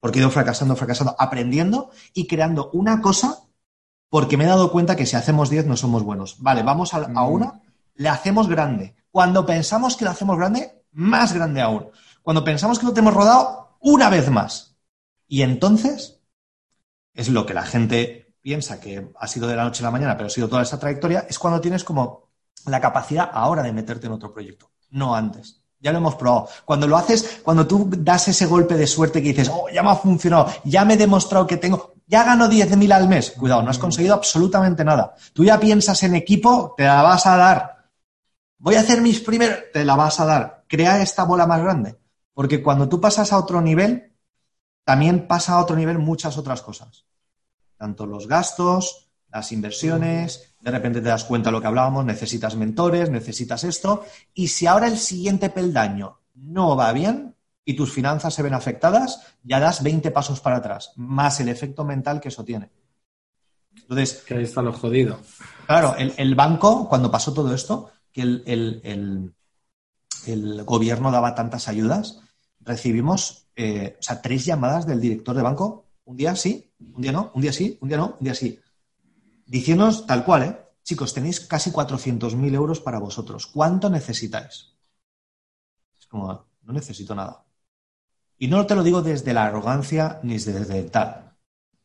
Porque he ido fracasando, fracasando, aprendiendo y creando una cosa porque me he dado cuenta que si hacemos 10 no somos buenos. Vale, vamos a, a mm. una, le hacemos grande. Cuando pensamos que la hacemos grande, más grande aún. Cuando pensamos que lo tenemos rodado, una vez más. Y entonces es lo que la gente piensa que ha sido de la noche a la mañana, pero ha sido toda esa trayectoria, es cuando tienes como la capacidad ahora de meterte en otro proyecto, no antes. Ya lo hemos probado. Cuando lo haces, cuando tú das ese golpe de suerte que dices, oh, ya me ha funcionado, ya me he demostrado que tengo, ya gano 10.000 al mes. Cuidado, no has conseguido absolutamente nada. Tú ya piensas en equipo, te la vas a dar. Voy a hacer mis primeros, te la vas a dar. Crea esta bola más grande. Porque cuando tú pasas a otro nivel, también pasa a otro nivel muchas otras cosas. Tanto los gastos, las inversiones, de repente te das cuenta de lo que hablábamos, necesitas mentores, necesitas esto, y si ahora el siguiente peldaño no va bien y tus finanzas se ven afectadas, ya das 20 pasos para atrás, más el efecto mental que eso tiene. Entonces, que ahí está lo jodido. Claro, el, banco, cuando pasó todo esto, que el, el, gobierno daba tantas ayudas, recibimos eh, o sea, tres llamadas del director de banco, un día sí, un día no, un día sí, un día no, un día sí diciéndonos tal cual, ¿eh? Chicos, tenéis casi 400.000 euros para vosotros. ¿Cuánto necesitáis? Es como, no necesito nada. Y no te lo digo desde la arrogancia ni desde tal.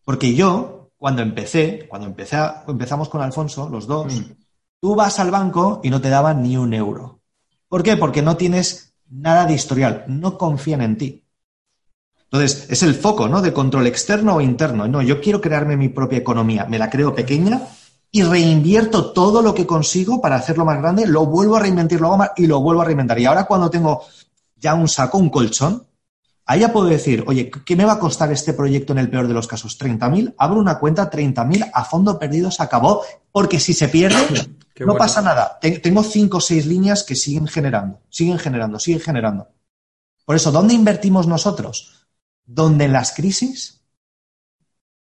Porque yo, cuando empecé, cuando empecé empezamos con Alfonso, los dos, mm. tú vas al banco y no te daban ni un euro. ¿Por qué? Porque no tienes nada de historial, no confían en ti. Entonces, es el foco, ¿no? De control externo o interno. No, yo quiero crearme mi propia economía, me la creo pequeña y reinvierto todo lo que consigo para hacerlo más grande, lo vuelvo a reinventar y lo vuelvo a reinventar. Y ahora cuando tengo ya un saco, un colchón, ahí ya puedo decir, oye, ¿qué me va a costar este proyecto en el peor de los casos? ¿30.000? Abro una cuenta, 30.000, a fondo perdido se acabó, porque si se pierde, no pasa nada. Tengo cinco o seis líneas que siguen generando, siguen generando, siguen generando. Por eso, ¿dónde invertimos nosotros? donde en las crisis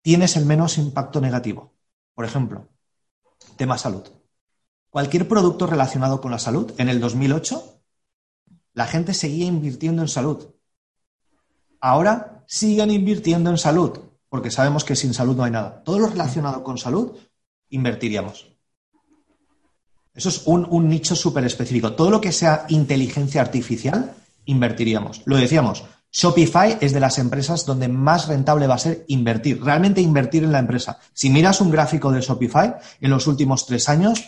tienes el menos impacto negativo. Por ejemplo, tema salud. Cualquier producto relacionado con la salud, en el 2008, la gente seguía invirtiendo en salud. Ahora siguen invirtiendo en salud, porque sabemos que sin salud no hay nada. Todo lo relacionado con salud, invertiríamos. Eso es un, un nicho súper específico. Todo lo que sea inteligencia artificial, invertiríamos. Lo decíamos, Shopify es de las empresas donde más rentable va a ser invertir, realmente invertir en la empresa. Si miras un gráfico de Shopify en los últimos tres años,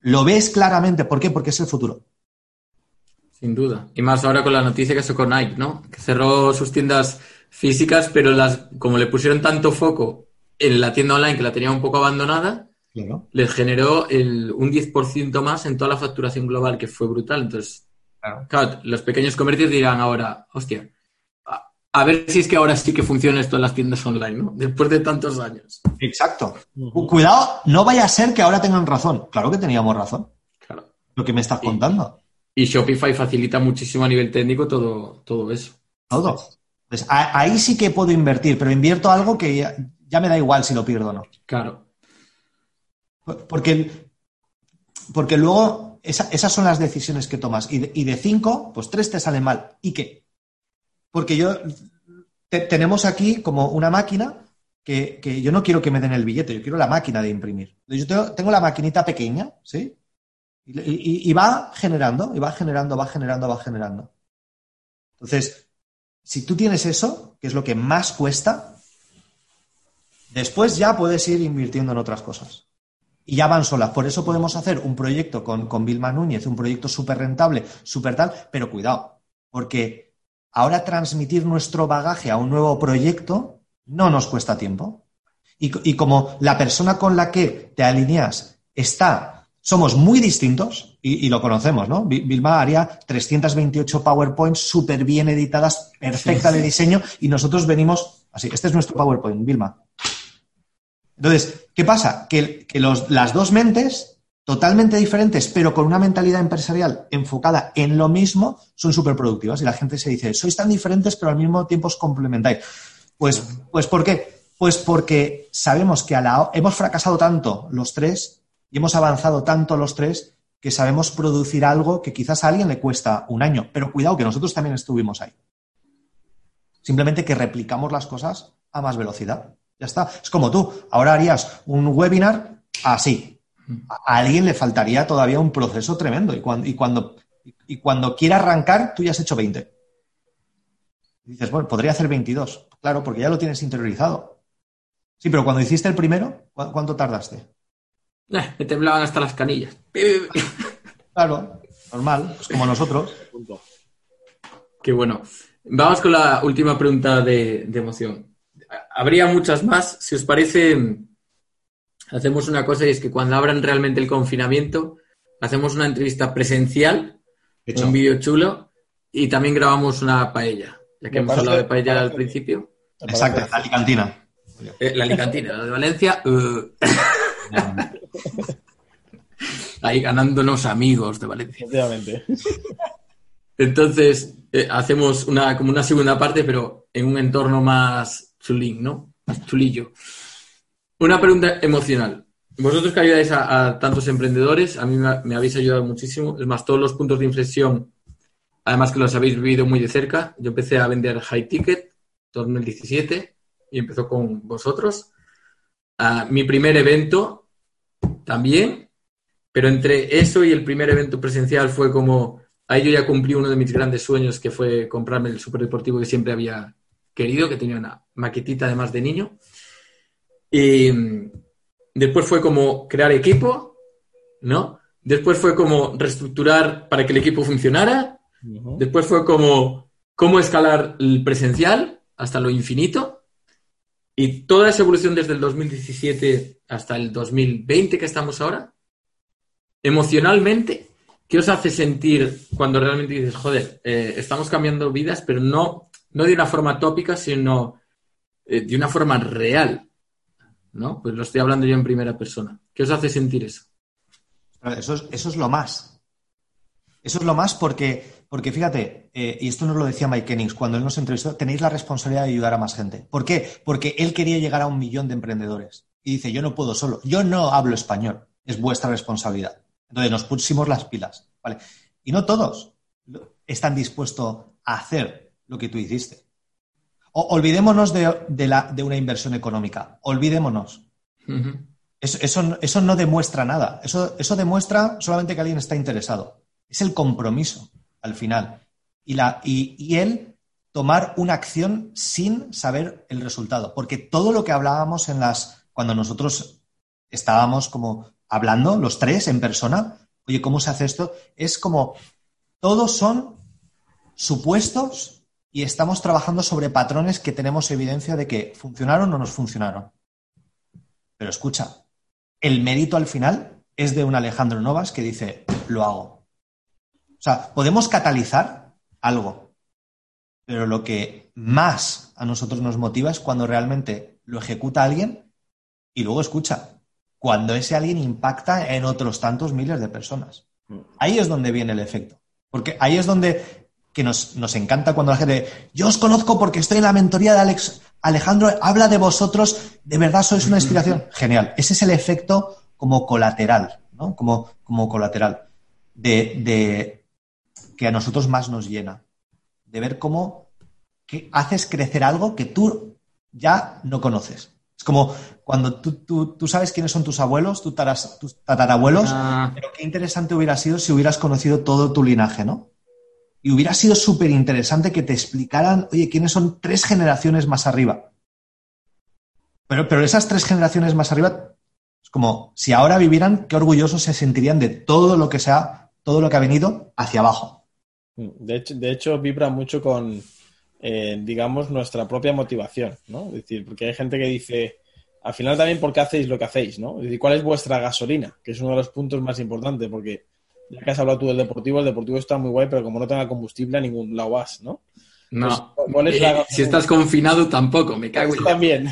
lo ves claramente. ¿Por qué? Porque es el futuro. Sin duda. Y más ahora con la noticia que con Nike, ¿no? Que cerró sus tiendas físicas, pero las, como le pusieron tanto foco en la tienda online que la tenía un poco abandonada, les generó un 10% más en toda la facturación global, que fue brutal. Entonces, claro, los pequeños comercios dirán ahora, hostia, a ver si es que ahora sí que funciona esto en las tiendas online, ¿no? Después de tantos años. Exacto. Cuidado, no vaya a ser que ahora tengan razón. Claro que teníamos razón. Claro. Lo que me estás contando. Y Shopify facilita muchísimo a nivel técnico todo, todo eso. Todo. Pues ahí sí que puedo invertir, pero invierto algo que ya, me da igual si lo pierdo o no. Claro. Porque, porque luego esas son las decisiones que tomas. Y de, y de cinco, pues tres te salen mal. ¿Y qué? Porque yo tenemos aquí como una máquina que, yo no quiero que me den el billete, yo quiero la máquina de imprimir. Yo tengo, la maquinita pequeña, ¿sí? Y, va generando, y va generando, va generando, va generando. Entonces, si tú tienes eso, que es lo que más cuesta, después ya puedes ir invirtiendo en otras cosas. Y ya van solas. Por eso podemos hacer un proyecto con, con Vilma Núñez, un proyecto súper rentable, súper tal, pero cuidado, porque Ahora transmitir nuestro bagaje a un nuevo proyecto no nos cuesta tiempo. Y, como la persona con la que te alineas está, somos muy distintos, y, lo conocemos, ¿no? Vilma haría 328 PowerPoints súper bien editadas, perfecta de diseño, y nosotros venimos así. Este es nuestro PowerPoint, Vilma. Entonces, ¿qué pasa? Que, las dos mentes totalmente diferentes, pero con una mentalidad empresarial enfocada en lo mismo, son súper productivas. Y la gente se dice, sois tan diferentes, pero al mismo tiempo os complementáis. Pues, pues ¿por qué? Pues porque sabemos que a la, hemos fracasado tanto los tres y hemos avanzado tanto los tres que sabemos producir algo que quizás a alguien le cuesta un año. Pero cuidado, que nosotros también estuvimos ahí. Simplemente que replicamos las cosas a más velocidad. Ya está. Es como tú. Ahora harías un webinar así, a alguien le faltaría todavía un proceso tremendo. Y cuando, y cuando, y cuando quiera arrancar, tú ya has hecho 20. dices, bueno, podría hacer 22. Claro, porque ya lo tienes interiorizado. Sí, pero cuando hiciste el primero, ¿cuánto tardaste? Eh, me temblaban hasta las canillas. Claro, normal, es como nosotros. Qué bueno. Vamos con la última pregunta de, emoción. Habría muchas más. Si os parece, hacemos una cosa y es que cuando abran realmente el confinamiento, hacemos una entrevista presencial, un vídeo chulo, y también grabamos una paella, ya que hemos hablado de paella al principio. Exacto, la alicantina. Eh, la alicantina, la de Valencia. Uh. Ahí ganándonos amigos de Valencia. Entonces, eh, hacemos una, como una segunda parte, pero en un entorno más chulín, ¿no? Más chulillo. Una pregunta emocional. Vosotros que ayudáis a, tantos emprendedores, a mí me, habéis ayudado muchísimo. Es más, todos los puntos de inflexión, además que los habéis vivido muy de cerca. Yo empecé a vender high ticket 2017 y empezó con vosotros. Ah, mi primer evento también, pero entre eso y el primer evento presencial fue como Ahí yo ya cumplí uno de mis grandes sueños, que fue comprarme el superdeportivo que siempre había querido, que tenía una maquetita además de niño. Y mm, después fue como crear equipo, ¿no? Después fue como reestructurar para que el equipo funcionara. Después fue como cómo escalar el presencial hasta lo infinito. Y toda esa evolución desde el 2017 hasta el 2020 que estamos ahora, emocionalmente, ¿Qué os hace sentir cuando realmente dices, joder, eh, estamos cambiando vidas, pero no, no de una forma tópica, sino eh, de una forma real? ¿No? Pues lo estoy hablando yo en primera persona. ¿Qué os hace sentir eso? Eso es, eso es lo más. Eso es lo más porque, porque fíjate, eh, y esto nos lo decía Mike Kennings cuando él nos entrevistó, tenéis la responsabilidad de ayudar a más gente. ¿Por qué? Porque él quería llegar a un millón de emprendedores. Y dice, yo no puedo solo, yo no hablo español, es vuestra responsabilidad. Entonces nos pusimos las pilas, ¿vale? Y no todos están dispuestos a hacer lo que tú hiciste. olvidémonos de, una inversión económica, olvidémonos. eso, no demuestra nada, eso, eso demuestra solamente que alguien está interesado. Es el compromiso al final. Y, la, y él tomar una acción sin saber el resultado. Porque todo lo que hablábamos en las. cuando nosotros estábamos como hablando, los tres en persona, oye, ¿cómo se hace esto? Es como, todos son supuestos y estamos trabajando sobre patrones que tenemos evidencia de que funcionaron o no funcionaron. Pero escucha, el mérito al final es de un Alejandro Novas que dice, lo hago. O sea, podemos catalizar algo, pero lo que más a nosotros nos motiva es cuando realmente lo ejecuta alguien y luego escucha, cuando ese alguien impacta en otros tantos miles de personas. Ahí es donde viene el efecto. Porque ahí es donde que nos, encanta cuando la gente, yo os conozco porque estoy en la mentoría de Alex, Alejandro, habla de vosotros, de verdad sois una inspiración. Genial. Ese es el efecto como colateral, ¿no? Como, como colateral de, de que a nosotros más nos llena. De ver cómo que haces crecer algo que tú ya no conoces. Es como cuando tú, sabes quiénes son tus abuelos, tus, tatarabuelos, ah. pero qué interesante hubiera sido si hubieras conocido todo tu linaje, ¿no? Y hubiera sido súper interesante que te explicaran, oye, quiénes son tres generaciones más arriba. Pero, pero esas tres generaciones más arriba, es como si ahora vivieran, qué orgullosos se sentirían de todo lo que sea, todo lo que ha venido hacia abajo. De hecho, de hecho vibra mucho con, eh, digamos, nuestra propia motivación, ¿no? Es decir, porque hay gente que dice, al final también, ¿por qué hacéis lo que hacéis, no? Es decir, ¿cuál es vuestra gasolina? Que es uno de los puntos más importantes, porque ya que has hablado tú del deportivo, el deportivo está muy guay, pero como no tenga combustible, a ningún lado vas, ¿no? No. Pues, si estás confinado, tampoco, me cago en... también.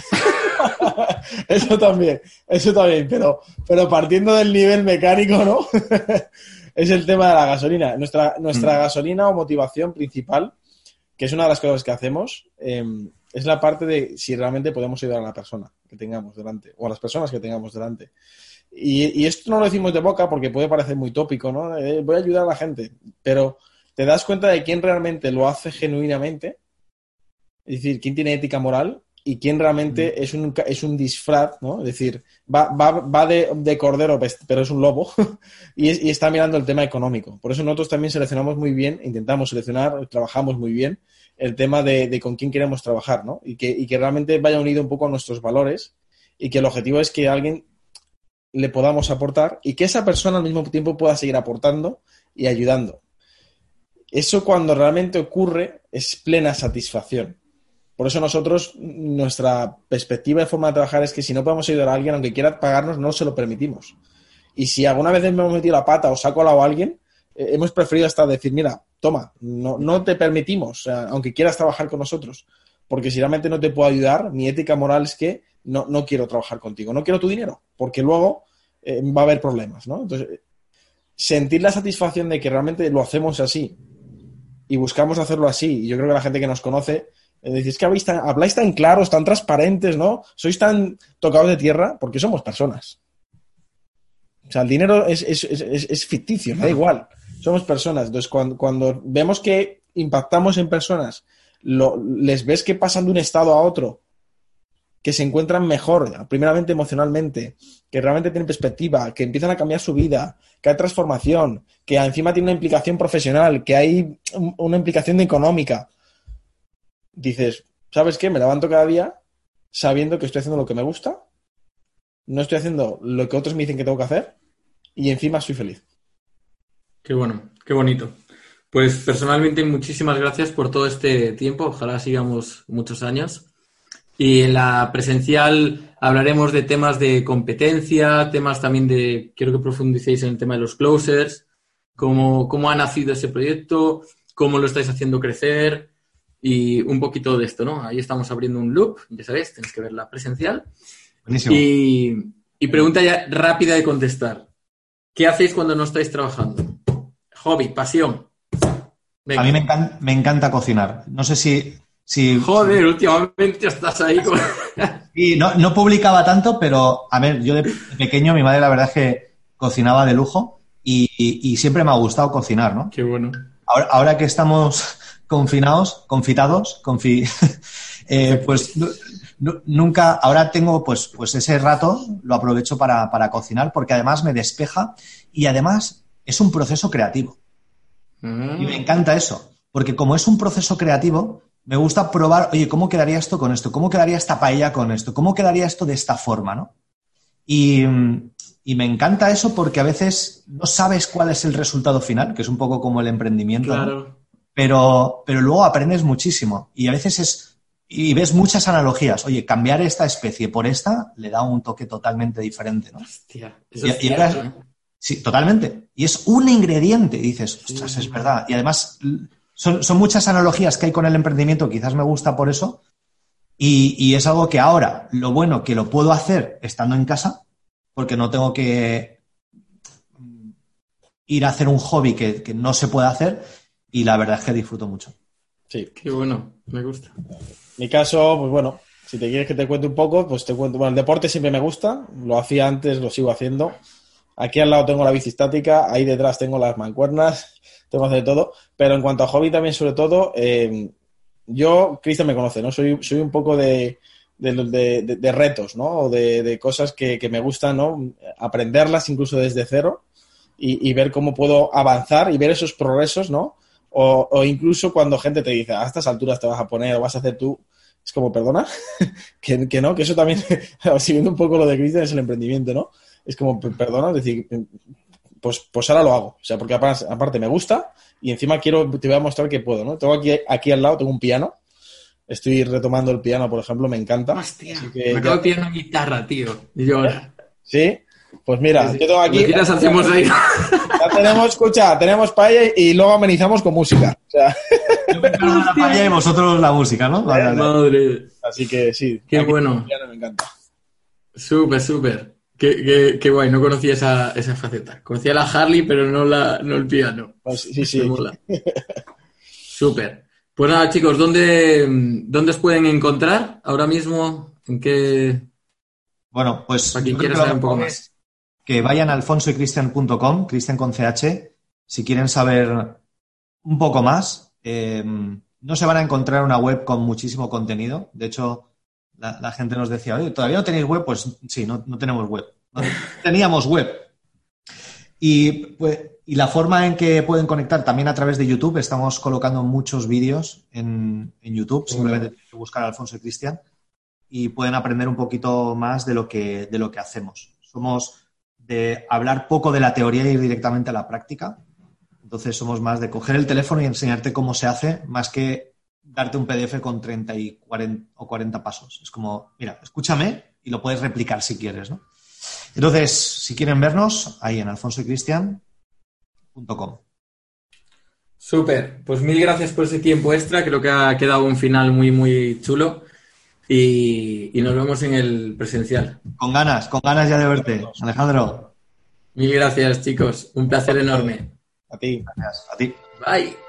eso también, eso también, pero, pero partiendo del nivel mecánico, ¿no? es el tema de la gasolina. Nuestra, nuestra mm. gasolina o motivación principal que es una de las cosas que hacemos, em, es la parte de si realmente podemos ayudar a la persona que tengamos delante o a las personas que tengamos delante. Y, esto no lo decimos de boca porque puede parecer muy tópico, ¿no? Eh, voy a ayudar a la gente, pero te das cuenta de quién realmente lo hace genuinamente, es decir, quién tiene ética moral y quién realmente mm. es, un, es un disfraz, ¿no? Es decir, va, va, va de, cordero, pero es un lobo y, y, está mirando el tema económico. Por eso nosotros también seleccionamos muy bien, intentamos seleccionar, trabajamos muy bien el tema de, con quién queremos trabajar, ¿no? Y que, y que realmente vaya unido un poco a nuestros valores y que el objetivo es que alguien le podamos aportar y que esa persona al mismo tiempo pueda seguir aportando y ayudando. Eso cuando realmente ocurre es plena satisfacción. Por eso nosotros, nuestra perspectiva de forma de trabajar es que si no podemos ayudar a alguien, aunque quiera pagarnos, no se lo permitimos. Y si alguna vez hemos metido la pata o saco a alguien, eh, hemos preferido hasta decir, mira, toma, no, no te permitimos, aunque quieras trabajar con nosotros, porque si realmente no te puedo ayudar, mi ética moral es que no, no quiero trabajar contigo, no quiero tu dinero, porque luego eh, va a haber problemas, ¿no? Entonces, sentir la satisfacción de que realmente lo hacemos así y buscamos hacerlo así, y yo creo que la gente que nos conoce eh, dice, que habláis tan claros, tan transparentes, ¿no? Sois tan tocados de tierra porque somos personas. O sea, el dinero es, ficticio, da igual. Somos personas. Entonces, cuando, cuando vemos que impactamos en personas, lo, les ves que pasan de un estado a otro que se encuentran mejor, primeramente emocionalmente, que realmente tienen perspectiva, que empiezan a cambiar su vida, que hay transformación, que encima tiene una implicación profesional, que hay una implicación económica. Dices, ¿sabes qué? Me levanto cada día sabiendo que estoy haciendo lo que me gusta, no estoy haciendo lo que otros me dicen que tengo que hacer y encima soy feliz. Qué bueno, qué bonito. Pues personalmente muchísimas gracias por todo este tiempo. Ojalá sigamos muchos años. Y en la presencial hablaremos de temas de competencia, temas también de, quiero que profundicéis en el tema de los closers, cómo, cómo ha nacido ese proyecto, cómo lo estáis haciendo crecer y un poquito de esto, ¿no? Ahí estamos abriendo un loop, ya sabéis, tenéis que ver la presencial. Buenísimo. Y, y pregunta ya rápida de contestar. ¿Qué hacéis cuando no estáis trabajando? Hobby, pasión. A mí me me encanta cocinar. No sé si Sí. Joder, últimamente estás ahí con... Y no, publicaba tanto, pero a ver, yo de pequeño mi madre la verdad es que cocinaba de lujo y, siempre me ha gustado cocinar, ¿no? Qué bueno. Ahora, que estamos confinados, confitados, confi, eh, pues nunca, ahora tengo pues, pues ese rato, lo aprovecho para, para cocinar porque además me despeja y además es un proceso creativo. Y me ah. encanta eso, porque como es un proceso creativo, me gusta probar, oye, ¿cómo quedaría esto con esto? ¿Cómo quedaría esta paella con esto? ¿Cómo quedaría esto de esta forma, no? Y, me encanta eso porque a veces no sabes cuál es el resultado final, que es un poco como el emprendimiento, claro. Pero, pero luego aprendes muchísimo y a veces es, y ves muchas analogías. Oye, cambiar esta especie por esta le da un toque totalmente diferente, ¿no? Hostia, eso es ¿eh? Sí, totalmente. Y es un ingrediente, y dices, ostras, es verdad. Y además son, muchas analogías que hay con el emprendimiento, quizás me gusta por eso, y, es algo que ahora, lo bueno que lo puedo hacer estando en casa, porque no tengo que ir a hacer un hobby que, no se puede hacer, y la verdad es que disfruto mucho. Sí. Qué bueno, me gusta. Mi caso, pues bueno, si te quieres que te cuente un poco, pues te cuento. Bueno, el deporte siempre me gusta, lo hacía antes, lo sigo haciendo. Aquí al lado tengo la bici estática, ahí detrás tengo las mancuernas tengo que hacer de todo. Pero en cuanto a hobby también, sobre todo, eh, yo, Cristian me conoce, ¿no? Soy, soy un poco de, de, retos, ¿no? O de, cosas que, me gustan, ¿no? Aprenderlas incluso desde cero y, ver cómo puedo avanzar y ver esos progresos, ¿no? O, incluso cuando gente te dice, a estas alturas te vas a poner o vas a hacer tú, es como, perdona, que, que, no, que eso también, siguiendo un poco lo de Cristian, es el emprendimiento, ¿no? Es como, perdona, es decir, pues, pues ahora lo hago. O sea, porque aparte, me gusta y encima quiero, te voy a mostrar que puedo, ¿no? Tengo aquí, aquí al lado, tengo un piano. Estoy retomando el piano, por ejemplo, me encanta. Hostia, me acabo de piano guitarra, tío. Y yo ahora. ¿Sí? Pues mira, yo tengo aquí. quieras hacemos ahí. Ya tenemos, escucha, tenemos paella y luego amenizamos con música. O sea. Yo me la paella y vosotros la música, ¿no? Madre. Así que sí. Qué bueno. piano me encanta. Súper, súper. Qué, qué, guay, no conocía esa, esa, faceta. Conocía la Harley, pero no, la, no el piano. Pues sí, sí. Súper. Pues nada, chicos, ¿dónde, ¿dónde os pueden encontrar ahora mismo? ¿En qué...? Bueno, pues... Para quien quiera saber un poco más. Que vayan a alfonsoycristian.com, Cristian con CH, si quieren saber un poco más. Eh, no se van a encontrar una web con muchísimo contenido. De hecho, la, gente nos decía, oye, ¿todavía no tenéis web? Pues sí, no, tenemos web. teníamos web. Y pues y la forma en que pueden conectar también a través de YouTube, estamos colocando muchos vídeos en, YouTube, simplemente tienen que buscar a Alfonso y Cristian y pueden aprender un poquito más de lo que, de lo que hacemos. Somos de hablar poco de la teoría y ir directamente a la práctica. Entonces somos más de coger el teléfono y enseñarte cómo se hace, más que darte un PDF con 30 y 40 o 40 pasos. Es como, mira, escúchame y lo puedes replicar si quieres, ¿no? Entonces, si quieren vernos, ahí en alfonsoycristian.com. Súper, pues mil gracias por ese tiempo extra, creo que ha quedado un final muy, muy chulo y, nos vemos en el presencial. Con ganas, con ganas ya de verte, Alejandro. Mil gracias, chicos, un placer enorme. A ti, gracias, a ti. Bye.